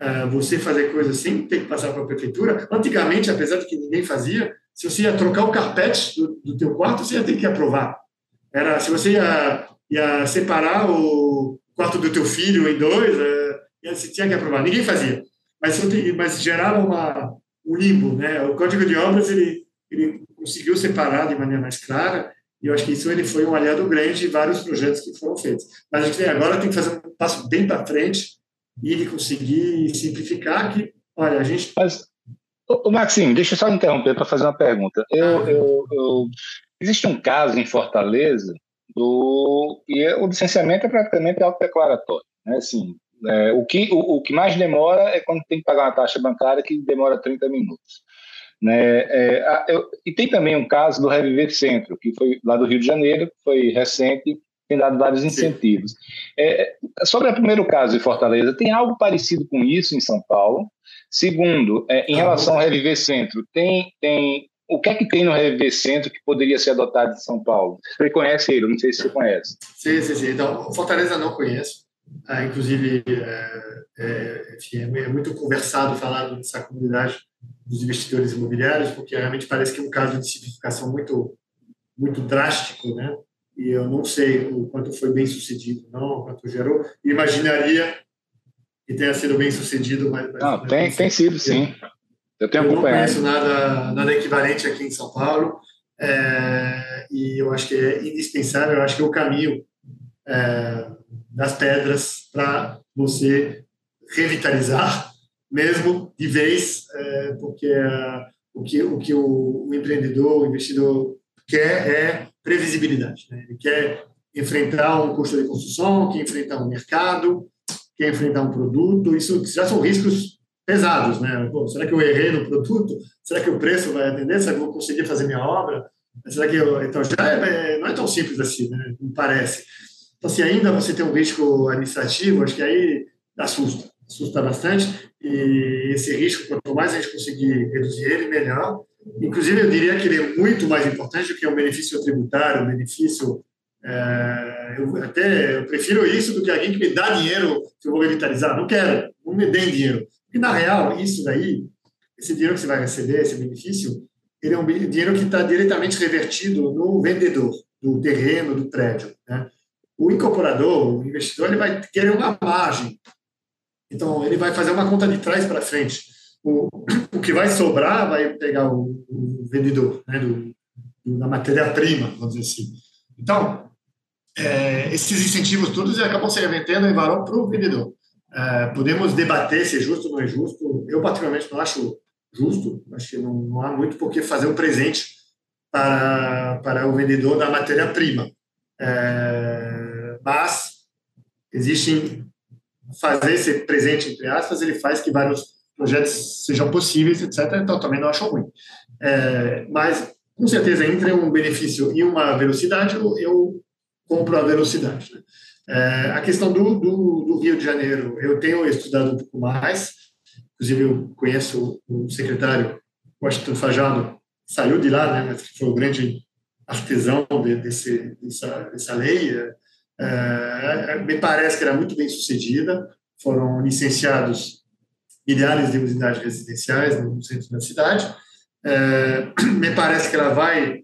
uh, você fazer coisas sem ter que passar para a prefeitura. Antigamente, apesar de que ninguém fazia, se você ia trocar o carpete do, do teu quarto, você ia ter que aprovar. Era, se você ia, ia separar o quarto do teu filho em dois, uh, você tinha que aprovar. Ninguém fazia. Mas, mas gerava uma, um limbo. Né? O Código de Obras ele, ele conseguiu separar de maneira mais clara e eu acho que isso ele foi um aliado grande de vários projetos que foram feitos. Mas a gente agora tem que fazer um passo bem para frente e conseguir simplificar que, olha, a gente... Mas, o Maxime, deixa eu só interromper para fazer uma pergunta. Eu, eu, eu, existe um caso em Fortaleza do e é, o licenciamento é praticamente autodeclaratório, né? Assim, é, o, que, o, o, que mais demora é quando tem que pagar uma taxa bancária que demora 30 minutos. Né? É, eu, e tem também um caso do Reviver Centro, que foi lá do Rio de Janeiro, que foi recente, tem dado vários incentivos. É, sobre o primeiro caso de Fortaleza, tem algo parecido com isso em São Paulo? Segundo, é, em relação ao Reviver Centro, tem, tem o que é que tem no Reviver Centro que poderia ser adotado em São Paulo? Você conhece ele? Não sei se você conhece. Sim, sim, sim. Então, Fortaleza não conheço. Ah, inclusive, é, é, enfim, é, muito conversado falar dessa comunidade dos investidores imobiliários, porque realmente parece que é um caso de simplificação muito, muito drástico, né? E eu não sei o quanto foi bem sucedido, não, o quanto gerou. Imaginaria que tenha sido bem sucedido, mas. Não, tem, tem sido, sim. Eu tenho eu acompanhado. não conheço nada, nada equivalente aqui em São Paulo. É, e eu acho que é indispensável, eu acho que é o caminho é, das pedras para você revitalizar, [laughs] mesmo de vez, é, porque é, o que, o, que o, o, empreendedor, o investidor quer é previsibilidade. Né? Ele quer enfrentar um custo de construção, quer enfrentar um mercado, quer enfrentar um produto. Isso já são riscos pesados, né? Será que eu errei no produto? Será que o preço vai atender? Será que eu vou conseguir fazer minha obra? Será que eu... então já é, não é tão simples assim, né? Não parece. Então, se ainda você tem um risco administrativo, acho que aí assusta, assusta bastante. E esse risco, quanto mais a gente conseguir reduzir ele, melhor. Inclusive, eu diria que ele é muito mais importante do que o benefício tributário, o benefício. É, eu até eu prefiro isso do que alguém que me dá dinheiro que eu vou revitalizar. Não quero, não me dê dinheiro. E, na real, isso daí, esse dinheiro que você vai receber, esse benefício, ele é um dinheiro que está diretamente revertido no vendedor do terreno, do prédio. Né? o incorporador, o investidor, ele vai querer uma margem. Então, ele vai fazer uma conta de trás para frente. O, o que vai sobrar vai pegar o, o vendedor, né, do, da matéria-prima, vamos dizer assim. Então, é, esses incentivos todos acabam se revertendo em valor para o vendedor. É, podemos debater se é justo ou não é justo. Eu, particularmente, não acho justo. Acho que não, não há muito por que fazer um presente para, para o vendedor da matéria-prima. É, mas existem fazer esse presente entre aspas ele faz que vários projetos sejam possíveis etc então também não acho ruim é, mas com certeza entre um benefício e uma velocidade eu, eu compro a velocidade né? É, a questão do, do, do, Rio de Janeiro eu tenho estudado um pouco mais inclusive eu conheço o secretário Washington Fajado saiu de lá né mas foi o grande artesão de, desse, dessa, dessa lei é, me parece que era muito bem sucedida. Foram licenciados milhares de unidades residenciais no centro da cidade. É, [clears throat] me parece que ela vai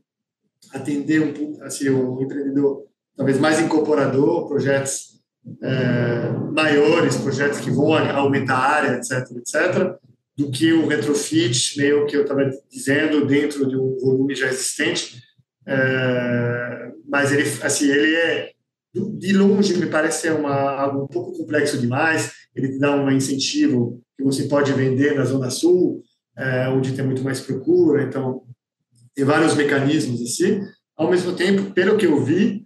atender um assim, um empreendedor talvez mais incorporador, projetos é, maiores, projetos que vão aumentar a área, etc, etc, do que o retrofit, meio que eu estava dizendo, dentro de um volume já existente. É, mas ele, assim, ele é de longe me parece uma, algo um pouco complexo demais. Ele te dá um incentivo que você pode vender na Zona Sul, é, onde tem muito mais procura. Então, tem vários mecanismos assim. Ao mesmo tempo, pelo que eu vi,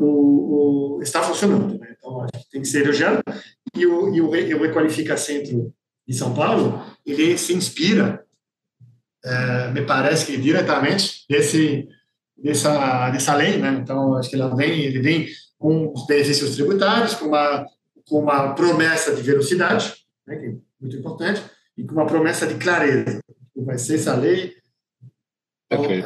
o, o está funcionando. Né? Então, acho que tem que ser elogiado. E o, e o, e o Requalifica Centro de São Paulo, ele se inspira, é, me parece que diretamente, desse dessa, dessa lei, né? Então, acho que ela vem, ele vem com os benefícios tributários, com uma, com uma promessa de velocidade, né? que é muito importante, e com uma promessa de clareza. Vai ser essa lei. Então, okay.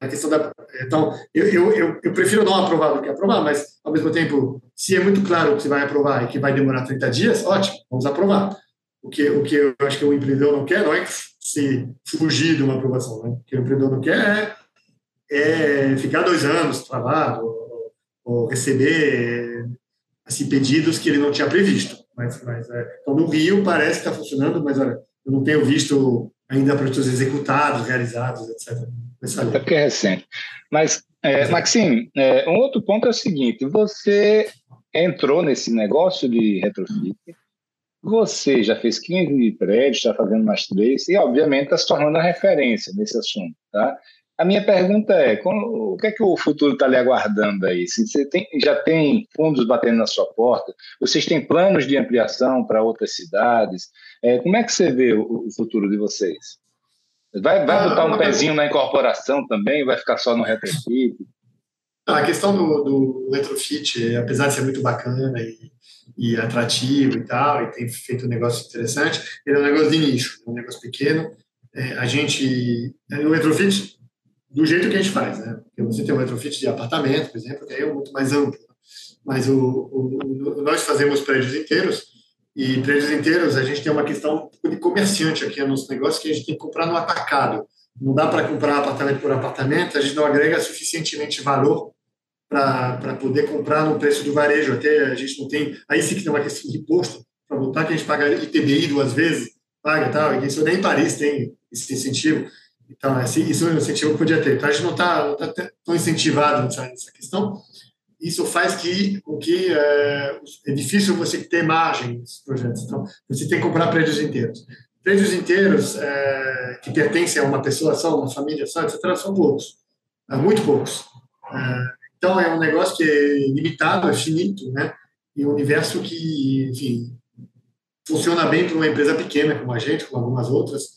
a questão da, então eu, eu, eu, eu, prefiro não aprovar do que aprovar, mas, ao mesmo tempo, se é muito claro que você vai aprovar e que vai demorar 30 dias, ótimo, vamos aprovar. O que, o que eu acho que o empreendedor não quer não é se fugir de uma aprovação. Né? O que o empreendedor não quer é é ficar dois anos travado ou, ou receber assim, pedidos que ele não tinha previsto. Mas, mas é, então, no Rio parece que está funcionando, mas olha, eu não tenho visto ainda projetos executados, realizados, etc. É porque é recente. Mas, é, Maxime, é, um outro ponto é o seguinte: você entrou nesse negócio de retrofit Você já fez 15 prédios, está fazendo mais três, e obviamente está se tornando a referência nesse assunto. Tá? A minha pergunta é: como, o que é que o futuro está lhe aguardando aí? Se você tem, já tem fundos batendo na sua porta, vocês têm planos de ampliação para outras cidades? É, como é que você vê o, o futuro de vocês? Vai, vai ah, botar um pezinho na incorporação também? Vai ficar só no retrofit? A questão do, do retrofit, apesar de ser muito bacana e, e atrativo e tal, e tem feito um negócio interessante, ele é um negócio de nicho, é um negócio pequeno. É, a gente, o retrofit, do jeito que a gente faz, né? Porque você tem um retrofit de apartamento, por exemplo, que é muito mais amplo. Mas o, o, o, nós fazemos prédios inteiros, e prédios inteiros a gente tem uma questão de comerciante aqui no nosso negócio, que a gente tem que comprar no atacado. Não dá para comprar apartamento por apartamento, a gente não agrega suficientemente valor para poder comprar no preço do varejo. Até a gente não tem. Aí sim que tem uma questão de imposto para voltar, que a gente paga ITBI duas vezes, paga tal. E isso nem em Paris tem esse incentivo. Então, isso é um incentivo que podia ter. Então, a gente não está tá tão incentivado nessa, nessa, questão. Isso faz que, com que é, é difícil você ter margem nesses projetos. Então, você tem que comprar prédios inteiros. Prédios inteiros é, que pertencem a uma pessoa só, uma família só, etc., são poucos. É, muito poucos. É, então, é um negócio que é limitado, é finito, né? E um universo que, enfim, funciona bem para uma empresa pequena como a gente, como algumas outras,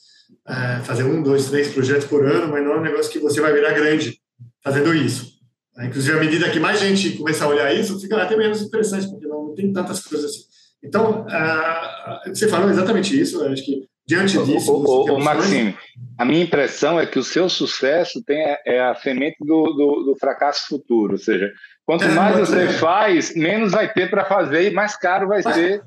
fazer um, dois, três projetos por ano, mas não é um negócio que você vai virar grande fazendo isso. É, inclusive, à medida que mais gente começar a olhar isso, fica até menos interessante, porque não tem tantas coisas assim. Então, uh, você falou exatamente isso, acho que diante disso... O, o, o Maxime, a minha impressão é que o seu sucesso tem é a semente do, do, do fracasso futuro, ou seja, quanto é, mais você é. faz, menos vai ter para fazer e mais caro vai mas, ser.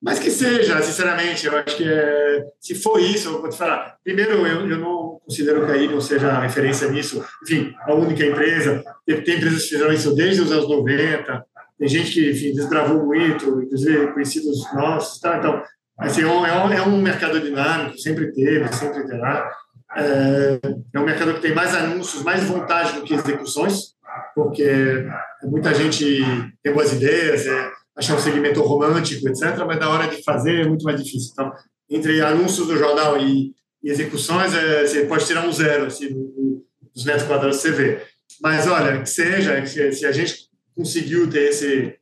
Mas que seja, sinceramente, eu acho que é, se for isso, eu vou te falar. Primeiro, eu, eu não considero que a Irion seja a referência nisso. Enfim, a única empresa. Tem, tem empresas que fizeram isso desde os anos 90. Tem gente que, enfim, desbravou muito, inclusive conhecidos nossos. Tá? Então, Assim, é, um, é um mercado dinâmico, sempre teve, sempre terá. É, é um mercado que tem mais anúncios, mais vontade do que execuções, porque muita gente tem boas ideias, é, acha um segmento romântico, etc., mas na hora de fazer é muito mais difícil. Então, entre anúncios do jornal e, e execuções, é, você pode tirar um zero assim, dos metros quadrados que você vê. Mas, olha, que seja, se a gente conseguiu ter esse,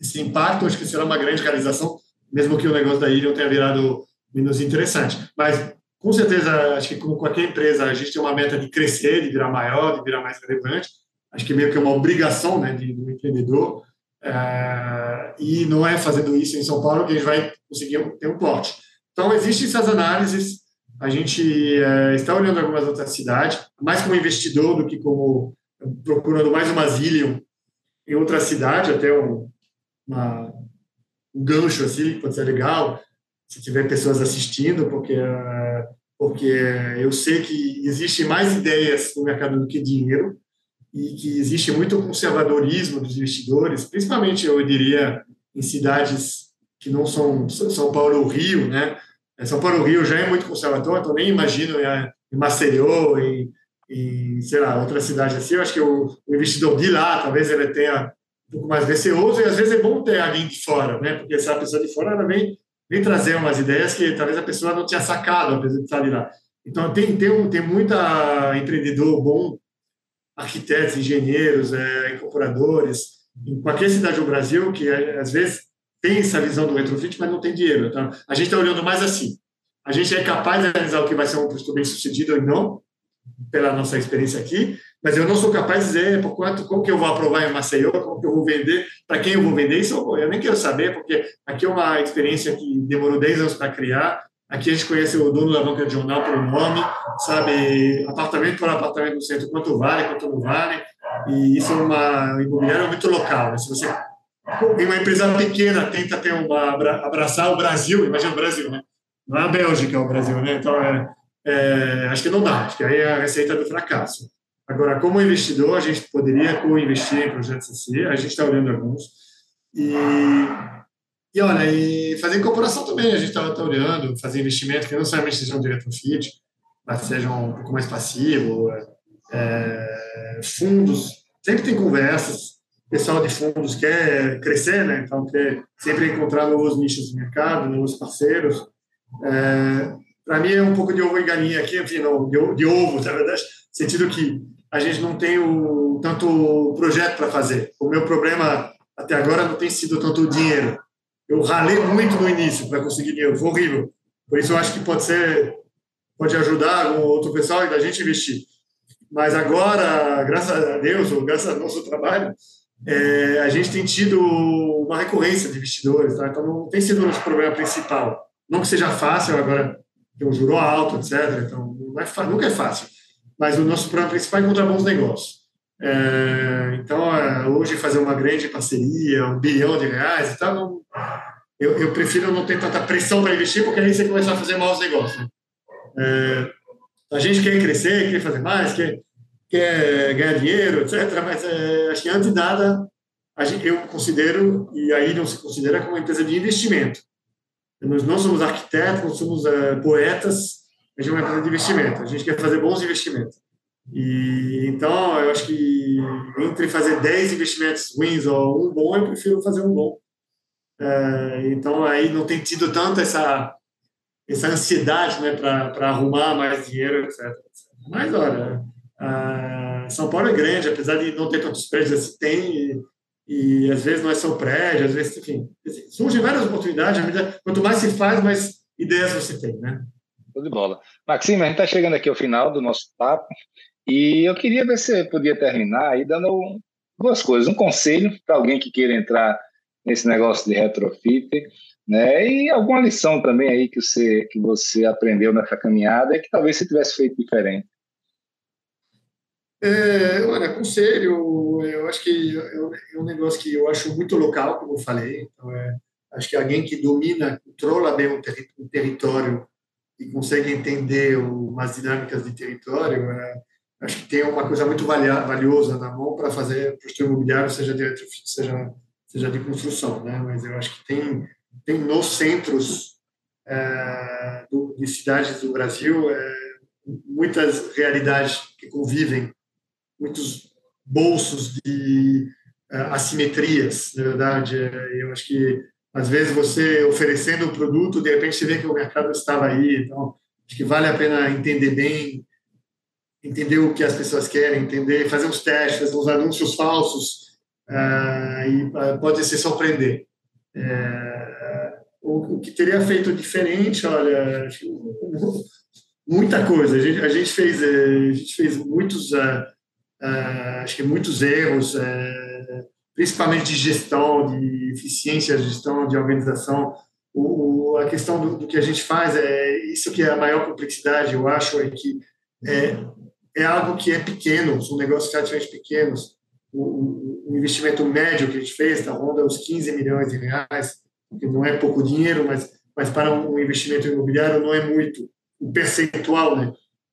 esse impacto, acho que será uma grande realização mesmo que o negócio da Irion tenha virado menos interessante. Mas, com certeza, acho que com qualquer empresa, a gente tem uma meta de crescer, de virar maior, de virar mais relevante. Acho que meio que é uma obrigação né, de, do empreendedor. É, e não é fazendo isso em São Paulo que a gente vai conseguir ter um plot. Então, existem essas análises. A gente é, está olhando algumas outras cidades, mais como investidor do que como procurando mais uma Zillion em outra cidade, até um, uma, um gancho assim, que pode ser legal, se tiver pessoas assistindo, porque, porque eu sei que existem mais ideias no mercado do que dinheiro e que existe muito conservadorismo dos investidores, principalmente, eu diria, em cidades que não são São Paulo ou Rio, né? São Paulo Rio já é muito conservador, então nem imagino em Maceió, em, em sei lá, outra cidade assim. Eu acho que o, o investidor de lá, talvez ele tenha um pouco mais receoso, e às vezes é bom ter alguém de fora, né? Porque essa pessoa de fora ela vem, vem trazer umas ideias que talvez a pessoa não tinha sacado, apesar de estar ali lá. Então, tem, tem, um, tem muita empreendedor bom, arquitetos, engenheiros, é, incorporadores, em qualquer cidade do Brasil, que é, às vezes tem essa visão do retrofit, mas não tem dinheiro. Então, a gente está olhando mais assim. A gente é capaz de analisar o que vai ser um custo bem sucedido ou não, pela nossa experiência aqui, mas eu não sou capaz de dizer por quanto, como que eu vou aprovar em Maceió, como que eu vou vender, para quem eu vou vender, isso eu nem quero saber, porque aqui é uma experiência que demorou 10 anos para criar, aqui a gente conhece o dono da banca de jornal pelo nome, sabe, apartamento por apartamento no centro, quanto vale, quanto não vale, e isso é uma imobiliária muito local, né? se você em uma empresa pequena tenta ter uma abraçar o Brasil, imagina o Brasil, né? Não é a Bélgica, é o Brasil, né? Então, é, é, acho que não dá, acho que aí é a receita do fracasso. Agora, como investidor, a gente poderia co-investir em projetos assim, a gente está olhando alguns. E, e olha, e fazer incorporação também, a gente está tá olhando, fazer investimento que não somente sejam de retrofit, mas sejam um pouco mais passivo, é, fundos, sempre tem conversas, pessoal de fundos quer crescer, né? Então, quer sempre encontrar novos nichos de mercado, novos parceiros. É, Para mim, é um pouco de ovo e galinha aqui, enfim, não, de, de ovo, na verdade, no sentido que a gente não tem o, tanto projeto para fazer. O meu problema até agora não tem sido tanto o dinheiro. Eu ralei muito no início para conseguir dinheiro, foi horrível. Por isso eu acho que pode ser, pode ajudar algum outro pessoal e da gente investir. Mas agora, graças a Deus, ou graças ao nosso trabalho, é, a gente tem tido uma recorrência de investidores, tá? então não tem sido o nosso problema principal. Não que seja fácil, agora tem um juro alto, etc. Então, não é, nunca é fácil. Mas o nosso problema principal é encontrar bons negócios. É, então, é, hoje, fazer uma grande parceria, um bilhão de reais e tal, não, eu, eu, prefiro não ter tanta pressão para investir, porque aí você começa a fazer maus negócios. É, a gente quer crescer, quer fazer mais, quer, quer ganhar dinheiro, etc. Mas é, acho que antes de nada, gente, eu considero, e aí não se considera como uma empresa de investimento. Nós não somos arquitetos, não somos é, poetas, a gente é uma empresa de investimento. A gente quer fazer bons investimentos. E então, eu acho que entre fazer 10 investimentos ruins ou um bom, eu prefiro fazer um bom. É, então, aí não tem tido tanto essa essa ansiedade né, para arrumar mais dinheiro, etc. Mas, olha, São Paulo é grande, apesar de não ter tantos prédios assim, tem, e, e às vezes não é só prédio, às vezes, enfim, surgem várias oportunidades, quanto mais se faz, mais ideias você tem, né? Tudo de bola. Maxime, a gente está chegando aqui ao final do nosso papo, e eu queria ver se você podia terminar aí dando duas coisas. Um conselho para alguém que queira entrar nesse negócio de retrofit, né? E alguma lição também aí que você, que você aprendeu nessa caminhada que talvez você tivesse feito diferente. É, olha, conselho, eu acho que é um negócio que eu acho muito local, como eu falei. Então, é, acho que alguém que domina, controla bem o, ter, o território e consegue entender umas dinâmicas de território, é, acho que tem uma coisa muito valiosa na mão para fazer para o imobiliário, seja de seja, seja de construção. Né? Mas eu acho que tem tem nos centros é, do, de cidades do Brasil é, muitas realidades que convivem, muitos bolsos de é, assimetrias, na verdade. É, eu acho que, às vezes, você oferecendo o produto, de repente você vê que o mercado estava aí. Então, acho que vale a pena entender bem, entender o que as pessoas querem, entender, fazer uns testes, uns anúncios falsos, é, e pode se surpreender. É, o, o que teria feito diferente, olha, muita coisa. A gente, a gente fez, eh, a gente fez muitos, uh, uh, acho que muitos erros, uh, principalmente de gestão, de eficiência, gestão, de organização. O, o, a questão do, do, que a gente faz é isso que é a maior complexidade, eu acho, é que é, é algo que é pequeno, são negócios relativamente pequenos. O, o, investimento médio que a gente fez está ronda os 15 milhões de reais que não é pouco dinheiro, mas, mas para um investimento imobiliário não é muito. O percentual, né?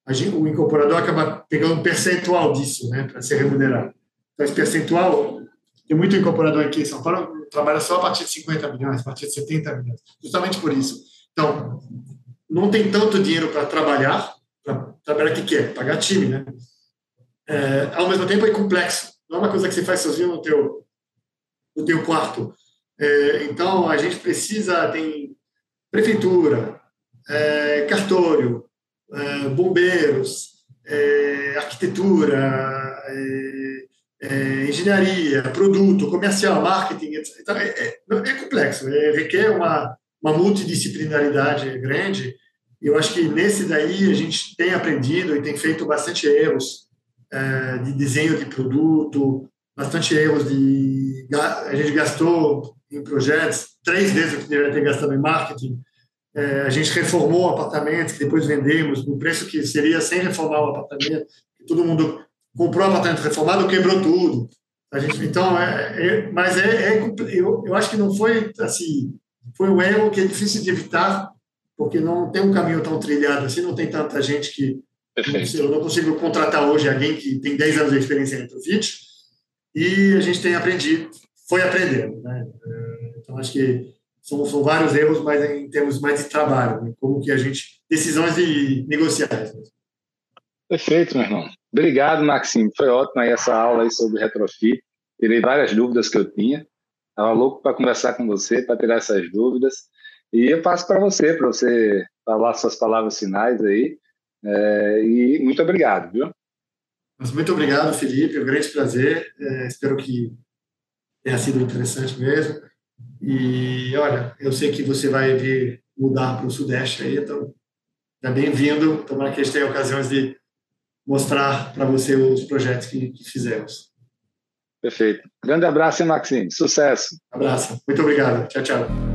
Gente, o incorporador acaba pegando um percentual disso, né, para ser remunerado. Então, esse percentual, tem muito incorporador aqui em São Paulo, trabalha só a partir de 50 milhões, a partir de 70 milhões, justamente por isso. Então, não tem tanto dinheiro para trabalhar, para trabalhar o que quer, pagar time, né? É, ao mesmo tempo é complexo, não é uma coisa que você faz sozinho no teu, no teu quarto. É, então, a gente precisa, tem prefeitura, é, cartório, é, bombeiros, é, arquitetura, é, é, engenharia, produto, comercial, marketing, etc. Então, é, complexo, requer uma, uma multidisciplinaridade grande. Eu acho que nesse daí a gente tem aprendido e tem feito bastante erros de desenho de produto, bastante erros de a gente gastou em projetos, três vezes o que deveria ter gastado em marketing. É, a gente reformou apartamentos que depois vendemos no preço que seria sem reformar o apartamento. Todo mundo comprou apartamento reformado, quebrou tudo. A gente, então, é, é mas é, é, eu, eu acho que não foi assim, foi um erro que é difícil de evitar, porque não tem um caminho tão trilhado assim, não tem tanta gente que eu não consigo contratar hoje alguém que tem 10 anos de experiência em retrofit, e a gente tem aprendido foi aprendendo. Né? Então, acho que são, são vários erros, mas em termos mais de trabalho, né? como que a gente... Decisões de negociais. Perfeito, meu irmão. Obrigado, Maxime. Foi ótimo aí essa aula aí sobre retrofit. tirei várias dúvidas que eu tinha. Estava louco para conversar com você, para tirar essas dúvidas. E eu passo para você, para você falar suas palavras finais aí. É, e muito obrigado, viu? Mas muito obrigado, Felipe. É um grande prazer. É, espero que tenha sido interessante mesmo. E olha, eu sei que você vai vir mudar para o Sudeste aí, então é bem-vindo. Tomara que a gente tenha ocasiões de mostrar para você os projetos que, que fizemos. Perfeito. Grande abraço, hein, Maxime? Sucesso. Abraço. Muito obrigado. Tchau, tchau.